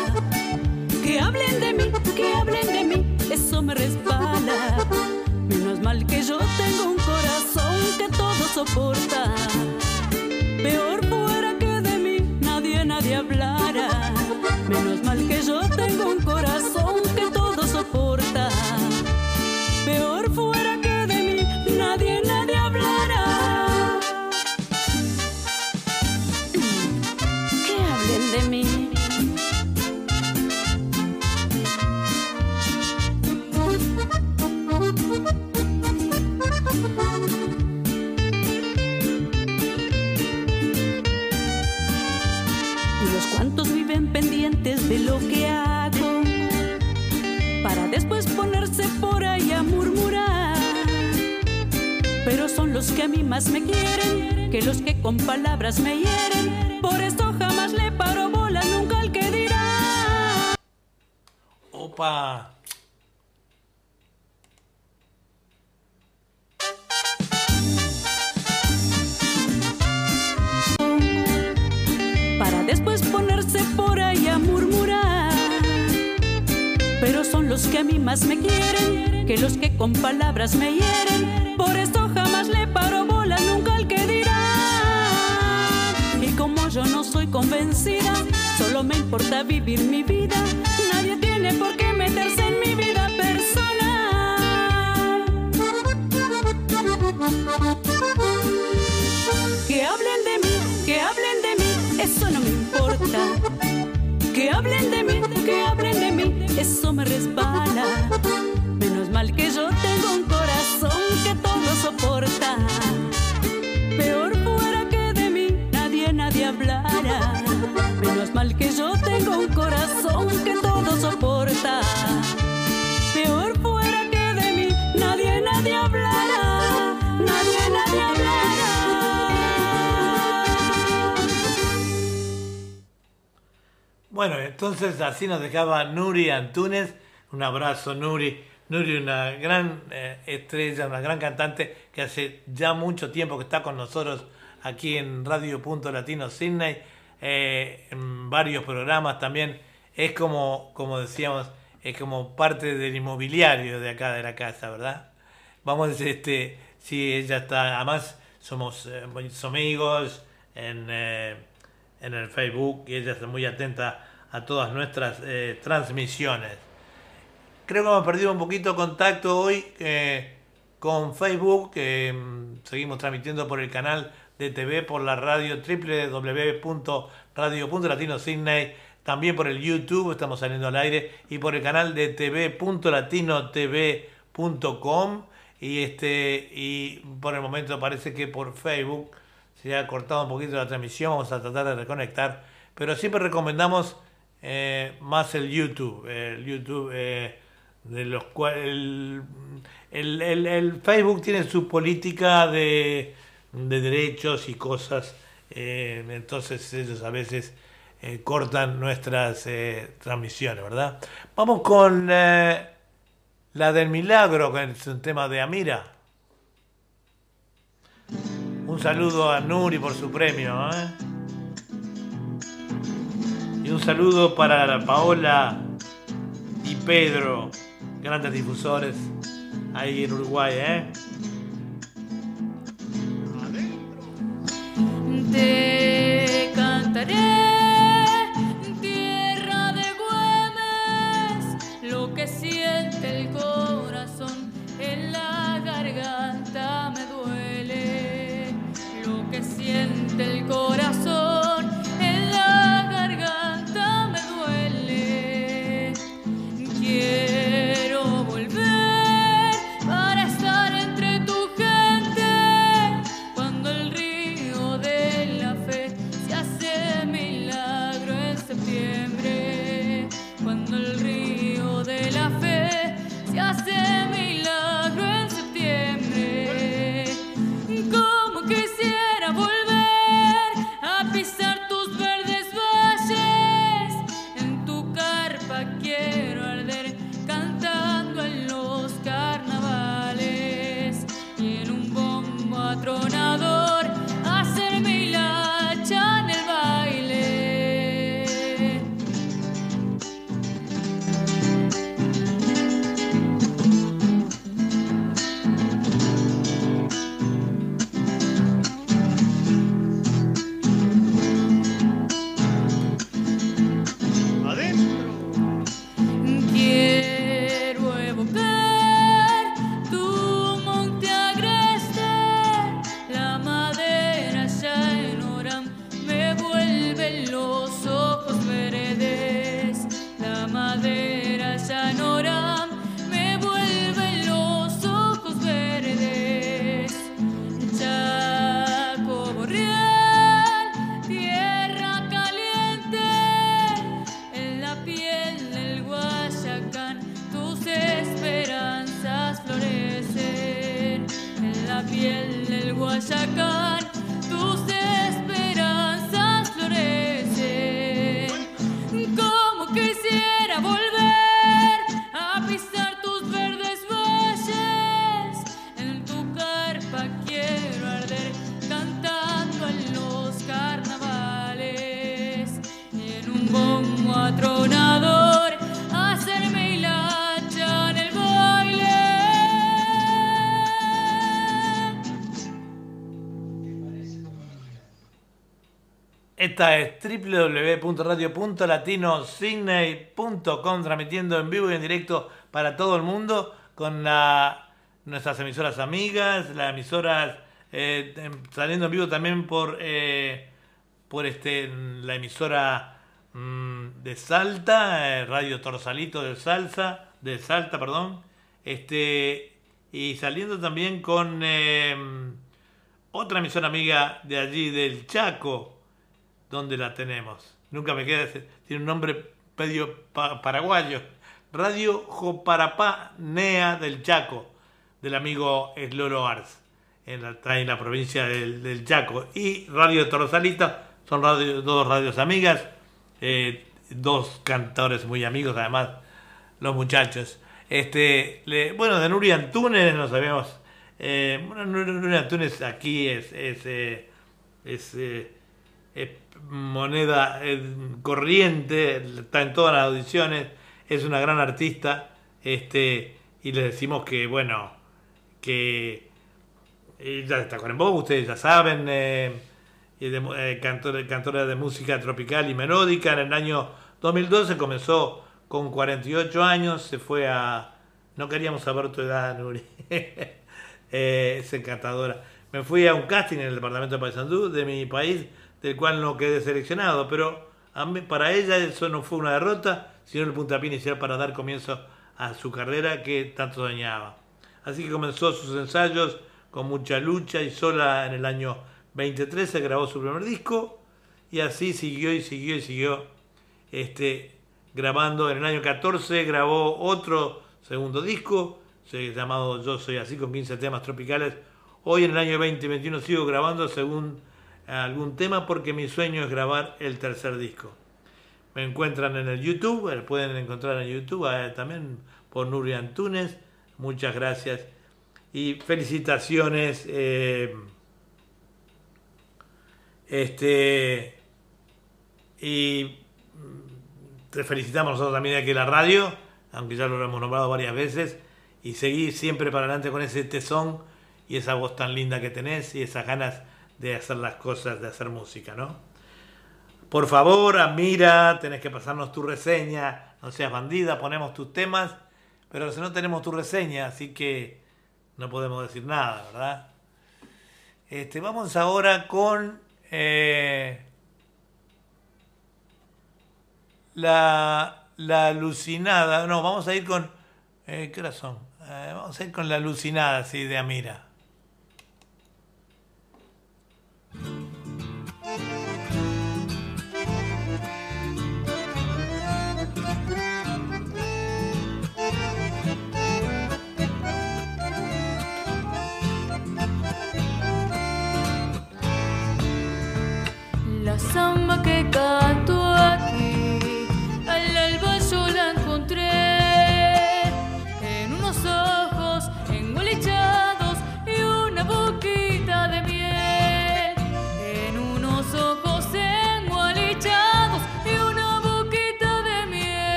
Que hablen de mí, que hablen de mí, me resbala. Menos mal que yo tengo un corazón que todo soporta. Peor fuera que de mí nadie, nadie hablara. Menos mal que yo tengo un corazón que todo soporta. Peor fuera por ahí a murmurar, pero son los que a mí más me quieren que los que con palabras me hieren. Por esto jamás le paro bola nunca al que dirá. Opa. Que a mí más me quieren que los que con palabras me hieren. Por esto jamás le paro bola nunca al que dirá. Y como yo no soy convencida, solo me importa vivir mi vida. Nadie tiene por qué meterse en mi vida personal. Que hablen de mí, que hablen de mí, eso no me importa. Que hablen de mí, que hablen de mí, eso me resbala. Menos mal que yo tengo un corazón que todo soporta. Bueno, entonces así nos dejaba Nuri Antunes. Un abrazo, Nuri. Nuri, una gran eh, estrella, una gran cantante que hace ya mucho tiempo que está con nosotros aquí en Radio Punto Latino Sydney, eh, en varios programas también. Es como, como decíamos, es como parte del inmobiliario de acá de la casa, ¿verdad? Vamos, este, sí, ella está, además somos eh, amigos en, eh, en el Facebook y ella está muy atenta a todas nuestras eh, transmisiones. Creo que hemos perdido un poquito contacto hoy eh, con Facebook, mm, seguimos transmitiendo por el canal de TV, por la radio www.radio.latino Sydney, también por el YouTube, estamos saliendo al aire, y por el canal de tv.latinotv.com y este y por el momento parece que por Facebook se ha cortado un poquito la transmisión, vamos a tratar de reconectar, pero siempre recomendamos eh, más el YouTube, el YouTube eh, de los el, el- el- Facebook tiene su política de, de derechos y cosas, eh, entonces ellos a veces eh, cortan nuestras eh, transmisiones, ¿verdad? Vamos con eh, la del milagro, que es un tema de Amira. Un saludo a Nuri por su premio, ¿eh? Un saludo para Paola y Pedro, grandes difusores ahí en Uruguay, ¿eh? Te cantaré, tierra de Güemes, lo que siente el corazón en la garganta me duele. Lo que siente el corazón Es www.radio.latinosidney.com transmitiendo en vivo y en directo para todo el mundo con nuestras emisoras amigas, las emisoras eh, em, saliendo en vivo también por, eh, por este, la emisora mm, de Salta, eh, Radio Torsalito de Salsa, de Salta, perdón, este, y saliendo también con otra emisora amiga de allí, del Chaco, ¿Dónde la tenemos? Nunca me queda. Tiene un nombre medio pa- paraguayo. Radio Joparapanea del Chaco, del amigo Esloro Ars, en la, en la provincia del, del Chaco. Y Radio Torsalita, son dos radios amigas, eh, dos cantores muy amigos, además, los muchachos. Este, bueno, de Nuri Antunes nos sabemos. Eh, bueno, Nuri Nuri Antunes aquí es, es, eh, eh, es moneda eh, corriente, está en todas las audiciones, es una gran artista, este, y le decimos que, bueno, que ella está con vos, ustedes ya saben, eh, de eh, cantora, de música tropical y melódica. En el año 2012 comenzó con 48 años, se fue a... No queríamos saber tu edad, Nuri. Eh, es encantadora. Me fui a un casting en el departamento de Paysandú de mi país, del cual no quedé seleccionado, pero para ella eso no fue una derrota, sino el puntapié inicial para dar comienzo a su carrera que tanto soñaba. Así que comenzó sus ensayos con mucha lucha y sola en el año 2013 grabó su primer disco y así siguió y siguió y siguió este, grabando. En el año 14 grabó otro segundo disco llamado Yo Soy Así con 15 temas tropicales. Hoy en el año 2021 sigo grabando según algún tema porque mi sueño es grabar el tercer disco. Me encuentran en el YouTube, eh, pueden encontrar en YouTube eh, también por Nuri Antunes. Muchas gracias y felicitaciones. eh, este y te felicitamos nosotros también aquí en la radio, aunque ya lo hemos nombrado varias veces, y seguir siempre para adelante con ese tesón y esa voz tan linda que tenés y esas ganas de hacer las cosas, de hacer música, ¿no? Por favor, Amira, tenés que pasarnos tu reseña, no seas bandida, ponemos tus temas, pero si no tenemos tu reseña, así que no podemos decir nada, ¿verdad? Este, vamos ahora con eh, la, la alucinada. No, vamos a ir con. Eh, ¿Qué son? Eh, vamos a ir con la alucinada, sí, de Amira. But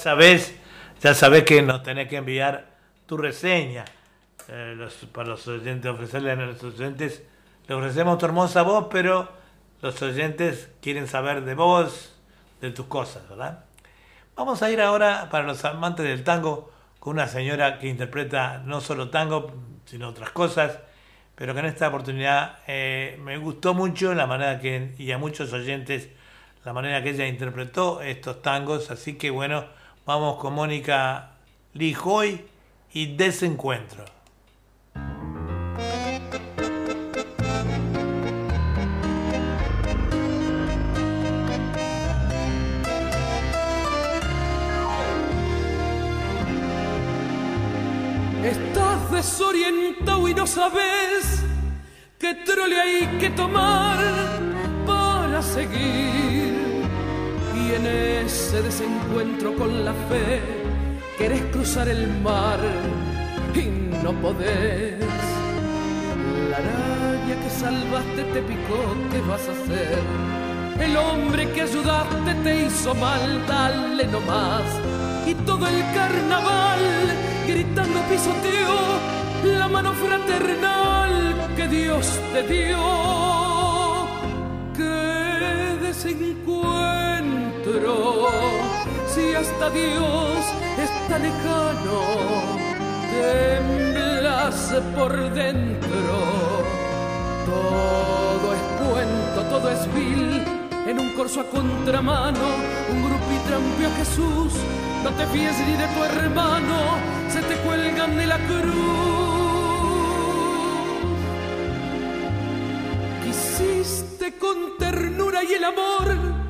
Ya sabés, ya sabés que nos tenés que enviar tu reseña. Eh, los- para los oyentes, ofrecerle a nuestros oyentes, le ofrecemos tu hermosa voz, pero los oyentes quieren saber de vos, de tus cosas, ¿verdad? Vamos a ir ahora, para los amantes del tango, con una señora que interpreta no solo tango, sino otras cosas, pero que en esta oportunidad eh, me gustó mucho la manera que, y a muchos oyentes, la manera que ella interpretó estos tangos. Así que bueno, vamos con Mónica Lijoy y Desencuentro. Estás desorientado y no sabes qué trole hay que tomar para seguir. Y en ese desencuentro con la fe querés cruzar el mar y no podés. La araña que salvaste te picó, ¿qué vas a hacer? El hombre que ayudaste te hizo mal, dale nomás. Y todo el carnaval gritando pisoteó la mano fraternal que Dios te dio. ¡Qué desencuentro! Si hasta Dios está lejano, temblas por dentro. Todo es cuento, todo es vil. En un corso a contramano, un grupito trampeó a Jesús. No te fíes ni de tu hermano, se te cuelgan de la cruz. Quisiste con ternura y el amor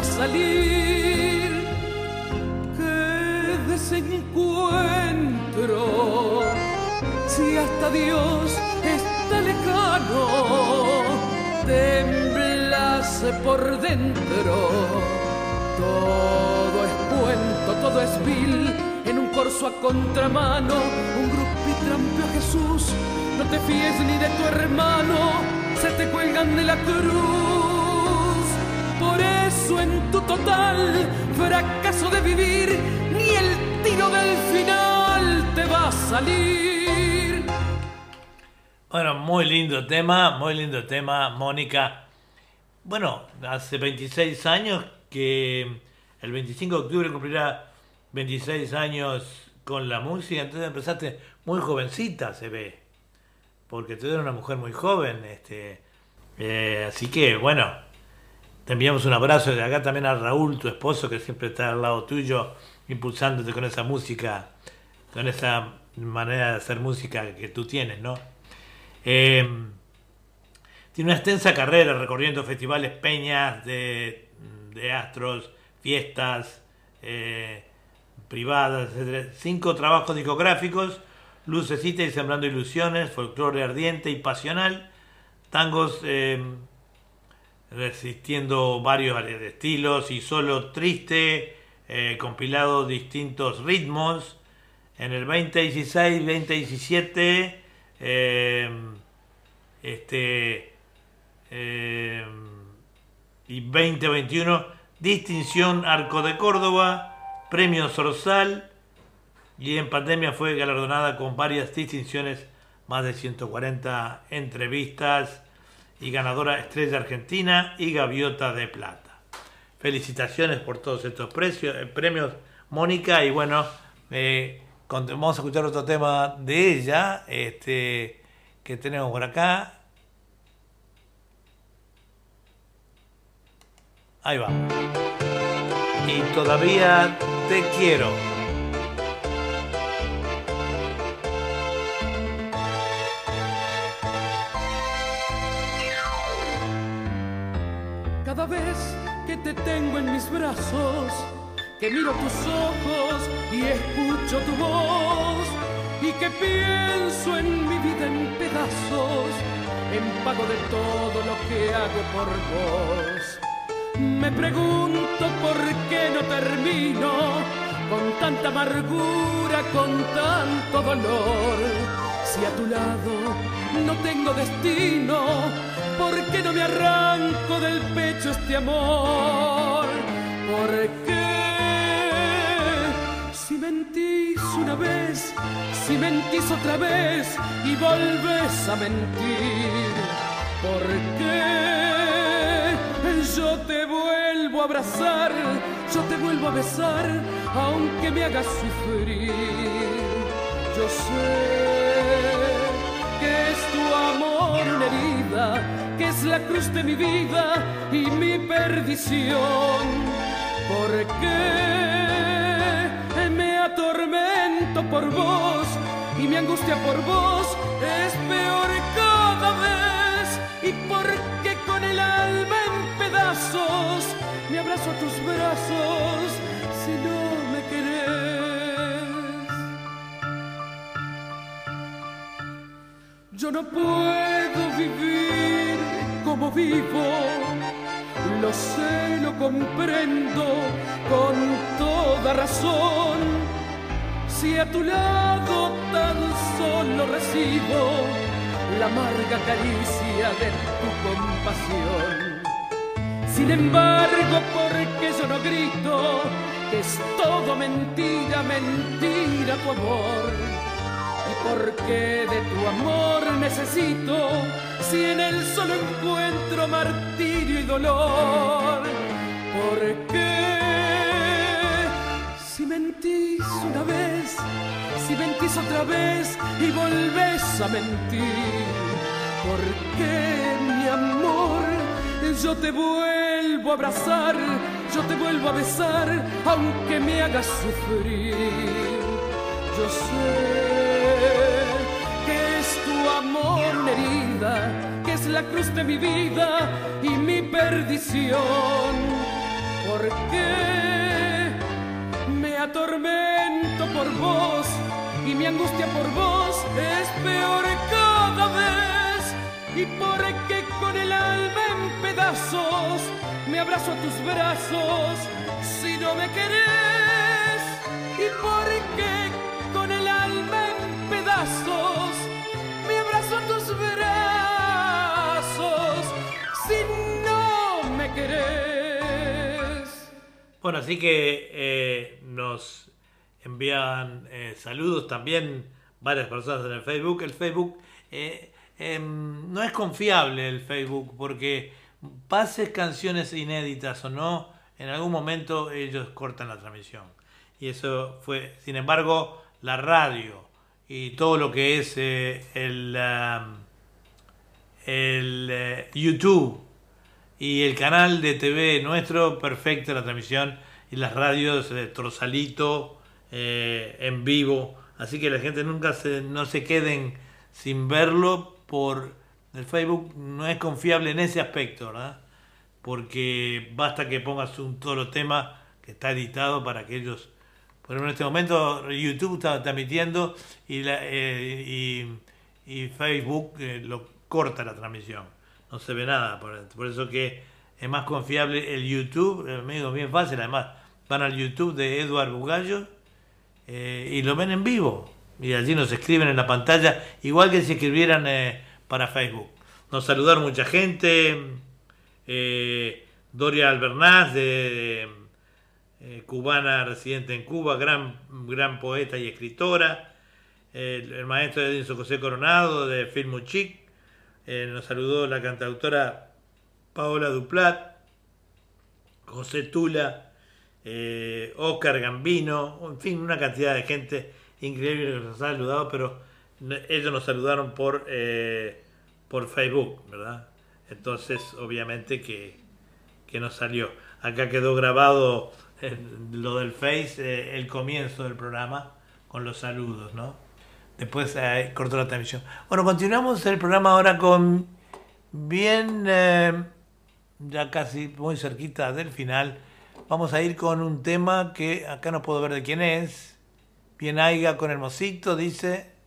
a salir. ¡Qué desencuentro! Si hasta Dios está lejano, temblas por dentro. Todo es cuento, todo es vil. En un corso a contramano, un grupito trampeó a Jesús. No te fíes ni de tu hermano, se te cuelgan de la cruz. Por eso en tu total fracaso de vivir, ni el tiro del final te va a salir. Bueno, muy lindo tema, muy lindo tema, Mónica. Bueno, hace 26 años que el 25 de octubre cumplirá 26 años con la música, entonces empezaste muy jovencita, se ve. Porque tú eres una mujer muy joven, este, eh, así que bueno, te enviamos un abrazo de acá también a Raúl, tu esposo, que siempre está al lado tuyo, impulsándote con esa música, con esa manera de hacer música que tú tienes, ¿no? Eh, tiene una extensa carrera recorriendo festivales, peñas de, de astros, fiestas eh, privadas, etc. Cinco trabajos discográficos, Lucecita y Sembrando Ilusiones, Folclore Ardiente y Pasional, tangos eh, resistiendo varios estilos y solo triste, eh, compilado distintos ritmos. En el 2016, 2017, eh, este, eh, y 2021, distinción Arco de Córdoba, premio Sorsal, y en pandemia fue galardonada con varias distinciones, más de 140 entrevistas, y ganadora Estrella Argentina y Gaviota de Plata. Felicitaciones por todos estos eh, premios, Mónica, y bueno, eh, vamos a escuchar otro tema de ella, este, que tenemos por acá. Ahí va. Y todavía te quiero. Miro tus ojos y escucho tu voz, y que pienso en mi vida en pedazos, en pago de todo lo que hago por vos. Me pregunto por qué no termino con tanta amargura, con tanto dolor. Si a tu lado no tengo destino, ¿por qué no me arranco del pecho este amor? ¿Por qué? Mentís una vez, si mentís otra vez y volves a mentir, ¿por qué? Yo te vuelvo a abrazar, yo te vuelvo a besar, aunque me hagas sufrir. Yo sé que es tu amor una herida, que es la cruz de mi vida y mi perdición. ¿Por qué me atormento por vos y mi angustia por vos es peor cada vez? ¿Y por qué con el alma en pedazos me abrazo a tus brazos si no me querés? Yo no puedo vivir como vivo, lo sé, lo comprendo con toda razón. Si a tu lado tan solo recibo la amarga caricia de tu compasión. Sin embargo, porque yo no grito, que es todo mentira, mentira tu amor. Y porque de tu amor necesito, si en él solo encuentro martirio y dolor. ¿Por si mentís otra vez y volvés a mentir, ¿por qué mi amor? Yo te vuelvo a abrazar, yo te vuelvo a besar, aunque me hagas sufrir. Yo sé que es tu amor herida, que es la cruz de mi vida y mi perdición. ¿Por qué me atormento por vos mi angustia por vos es peor cada vez? ¿Y por qué con el alma en pedazos me abrazo a tus brazos si no me querés? ¿Y por qué con el alma en pedazos me abrazo a tus brazos si no me querés? Bueno, así que eh, nos envían eh, saludos también varias personas en el Facebook. El Facebook eh, em, no es confiable el Facebook porque pases canciones inéditas o no, en algún momento ellos cortan la transmisión. Y eso fue, sin embargo, la radio y todo lo que es eh, el, el YouTube y el canal de TV nuestro, perfecta la transmisión y las radios de Trosalito eh, en vivo. Así que la gente nunca se, no se queden sin verlo por el Facebook no es confiable en ese aspecto, ¿verdad? Porque basta que pongas un solo tema que está editado para que ellos por ejemplo, en este momento YouTube está transmitiendo y, la, eh, y, Facebook eh, lo corta la transmisión. No se ve nada. Por, eso que es más confiable el YouTube. Es bien fácil. Además, van al YouTube de Eduardo Bugallo eh, y lo ven en vivo. Y allí nos escriben en la pantalla, igual que si escribieran eh, para Facebook. Nos saludaron mucha gente. Eh, Doria Albernaz de, cubana residente en Cuba, gran, gran poeta y escritora, el, el maestro Edinson José Coronado de Filmuchic, eh, nos saludó la cantautora Paola Duplat, José Tula, eh, Oscar Gambino, en fin, una cantidad de gente increíble que nos ha saludado, pero ellos nos saludaron por, eh, por Facebook, ¿verdad? Entonces, obviamente que, que nos salió. Acá quedó grabado eh, lo del Face, eh, el comienzo del programa, con los saludos, ¿no? Después cortó la transmisión. Bueno, continuamos el programa ahora con bien, ya casi muy cerquita del final Vamos a ir con un tema que acá no puedo ver de quién es. Bien Aiga con Hermosito, dice.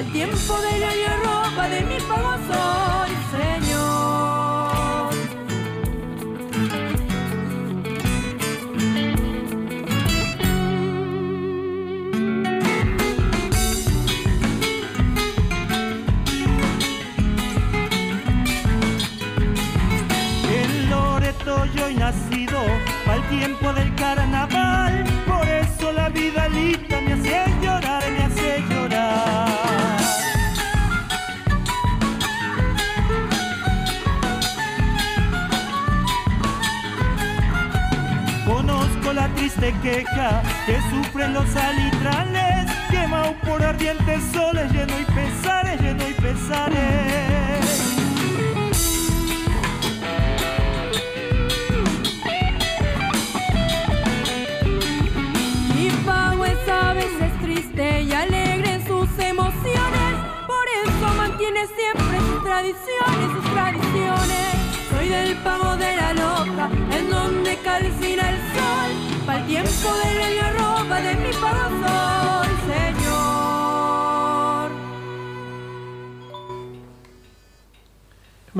Al tiempo de yo, yo ropa de mi famoso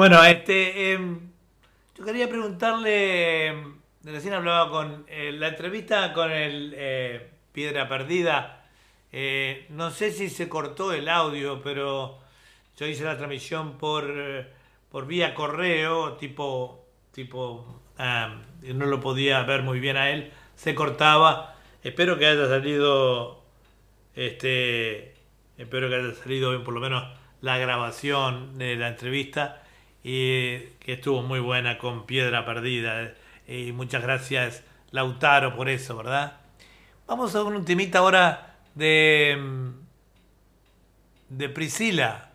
Bueno, este, eh, yo quería preguntarle, em, recién hablaba con eh, la entrevista con el eh, Piedra Perdida, eh, no sé si se cortó el audio, pero yo hice la transmisión por, eh, por vía correo, tipo, tipo no lo podía ver muy bien a él, se cortaba, espero que haya salido, este, espero que haya salido por lo menos la grabación de la entrevista y que estuvo muy buena con Piedra Perdida. Y muchas gracias Lautaro por eso, ¿verdad? Vamos a un temita ahora de, mm, de Priscila.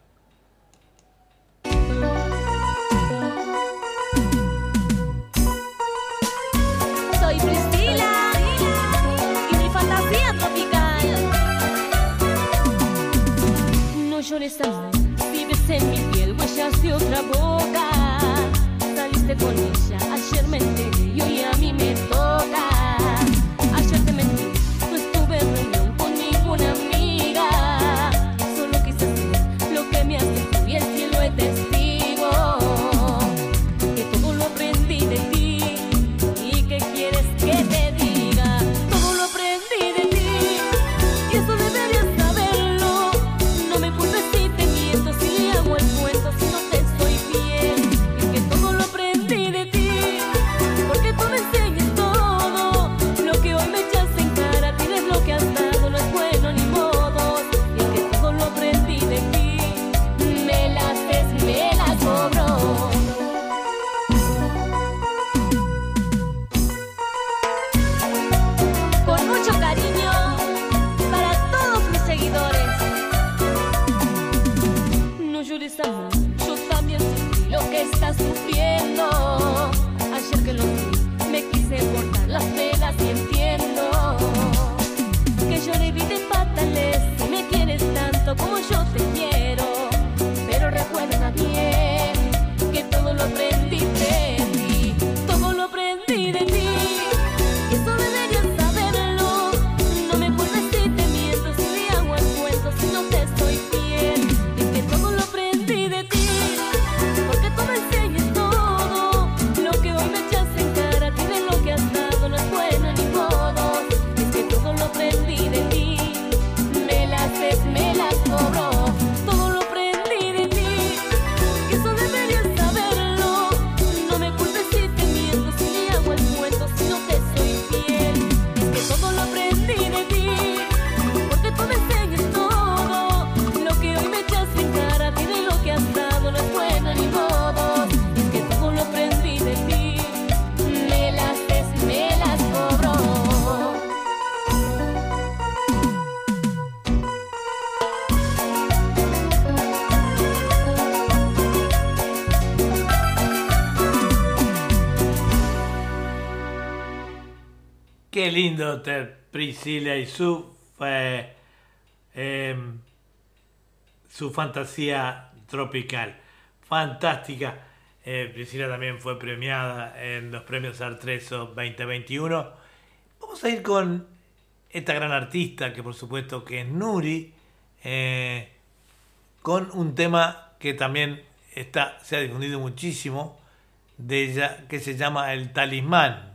Yo les se outra boca. Lindo ter Priscila y su, eh, em, su fantasía tropical. Fantástica. Eh, Priscila también fue premiada en los premios Artreso 2021. Vamos a ir con esta gran artista, que por supuesto que es Nuri, eh, con un tema que también está, se ha difundido muchísimo de ella, que se llama El Talismán.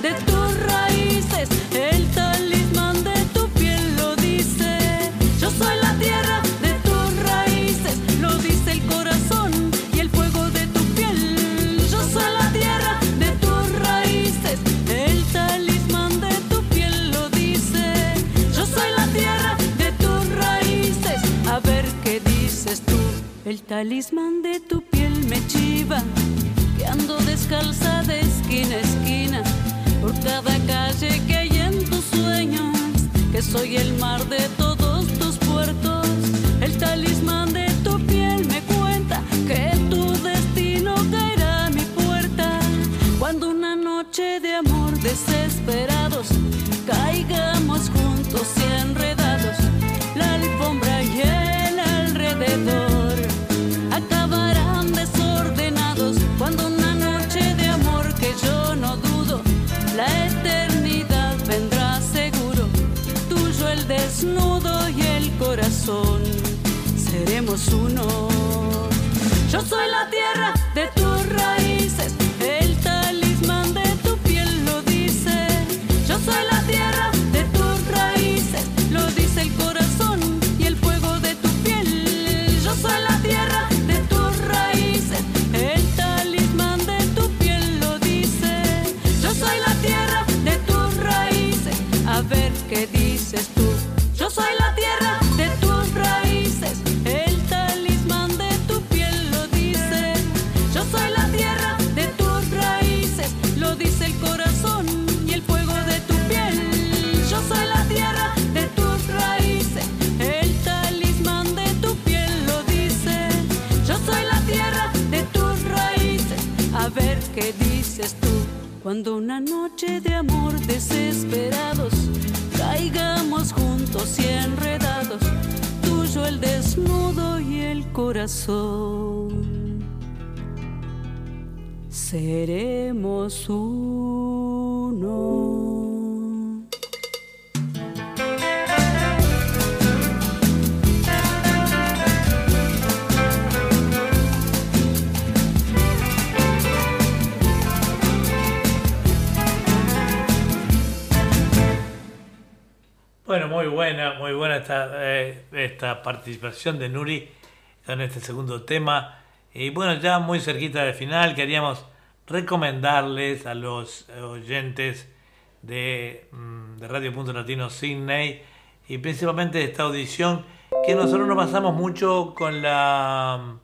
de tus raíces, el talismán de tu piel lo dice. Yo soy la tierra de tus raíces, lo dice el corazón y el fuego de tu piel. Yo soy la tierra de tus raíces, el talismán de tu piel lo dice. Yo soy la tierra de tus raíces, a ver qué dices tú. El talismán de tu piel me chiva que ando descalza de esquina a esquina cada calle que hay en tus sueños, que soy el mar de todos seremos uno. Yo soy la una noche de esta, eh, esta participación de Nuri en este segundo tema. Y bueno, ya muy cerquita del final, queríamos recomendarles a los oyentes de, mm, de Radio Punto Latino Sydney y principalmente de esta audición que nosotros nos pasamos mucho con la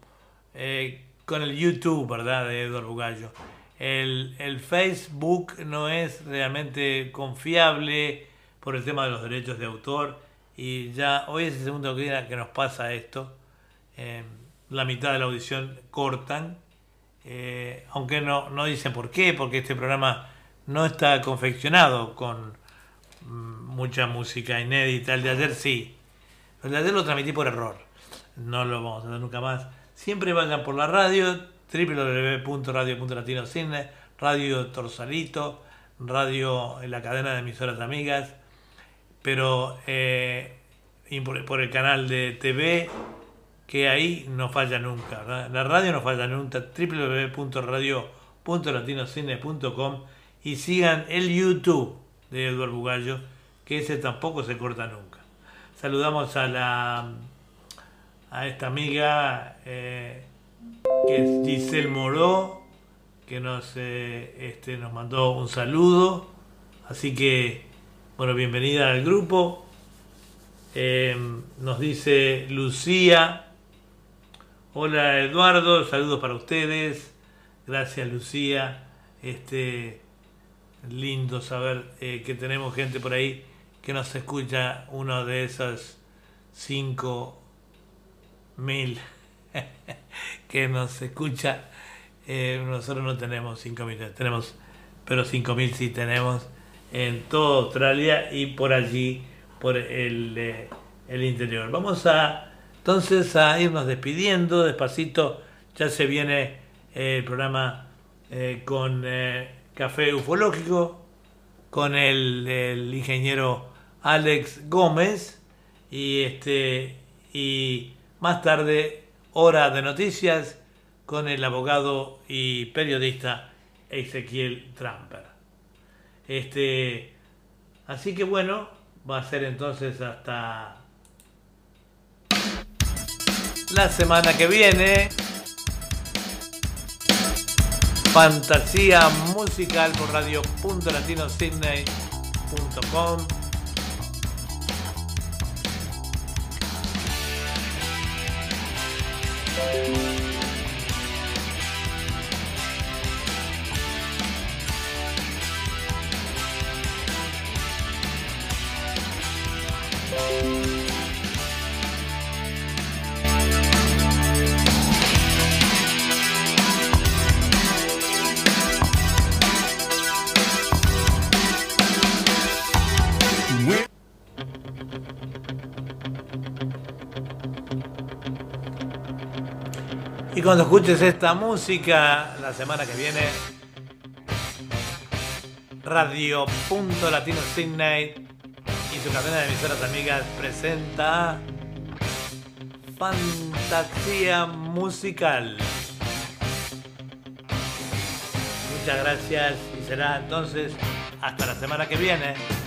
eh, con el YouTube, ¿verdad? De Eduardo Bugallo. El, el Facebook no es realmente confiable por el tema de los derechos de autor y ya hoy es el segundo día que nos pasa esto. Eh, la mitad de la audición cortan, eh, aunque no, no dicen por qué, porque este programa no está confeccionado con mm, mucha música inédita. El de ayer sí, el de ayer lo transmití por error, no lo vamos a hacer nunca más. Siempre vayan por la radio, www.radio.latino.cine, Radio Torsalito, Radio, la cadena de emisoras amigas, pero eh, por, el canal de TV, que ahí no falla nunca. La radio no falla nunca, www.radio.latinocine.com y sigan el YouTube de Eduardo Bugallo, que ese tampoco se corta nunca. Saludamos a la a esta amiga eh, que es Giselle Moró, que nos, eh, este, nos mandó un saludo. Así que, bueno, bienvenida al grupo. Eh, nos dice Lucía. Hola Eduardo, saludos para ustedes. Gracias Lucía. Este, lindo saber eh, que tenemos gente por ahí que nos escucha uno de esas cinco mil que nos escucha. Eh, nosotros no tenemos cinco mil, tenemos, pero cinco mil sí tenemos en toda Australia y por allí, por el, eh, el interior. Vamos a entonces a irnos despidiendo despacito. Ya se viene el programa eh, con eh, Café Ufológico, con el, el, ingeniero Alex Gómez y este y más tarde hora de noticias con el abogado y periodista Ezequiel Tramper. Este, así que bueno, va a ser entonces hasta la semana que viene. Fantasía musical por radio.latinosidney.com. Y cuando escuches esta música la semana que viene, Radio.Latino Sydney su cadena de emisoras amigas presenta Fantasía Musical. Muchas gracias y será entonces hasta la semana que viene.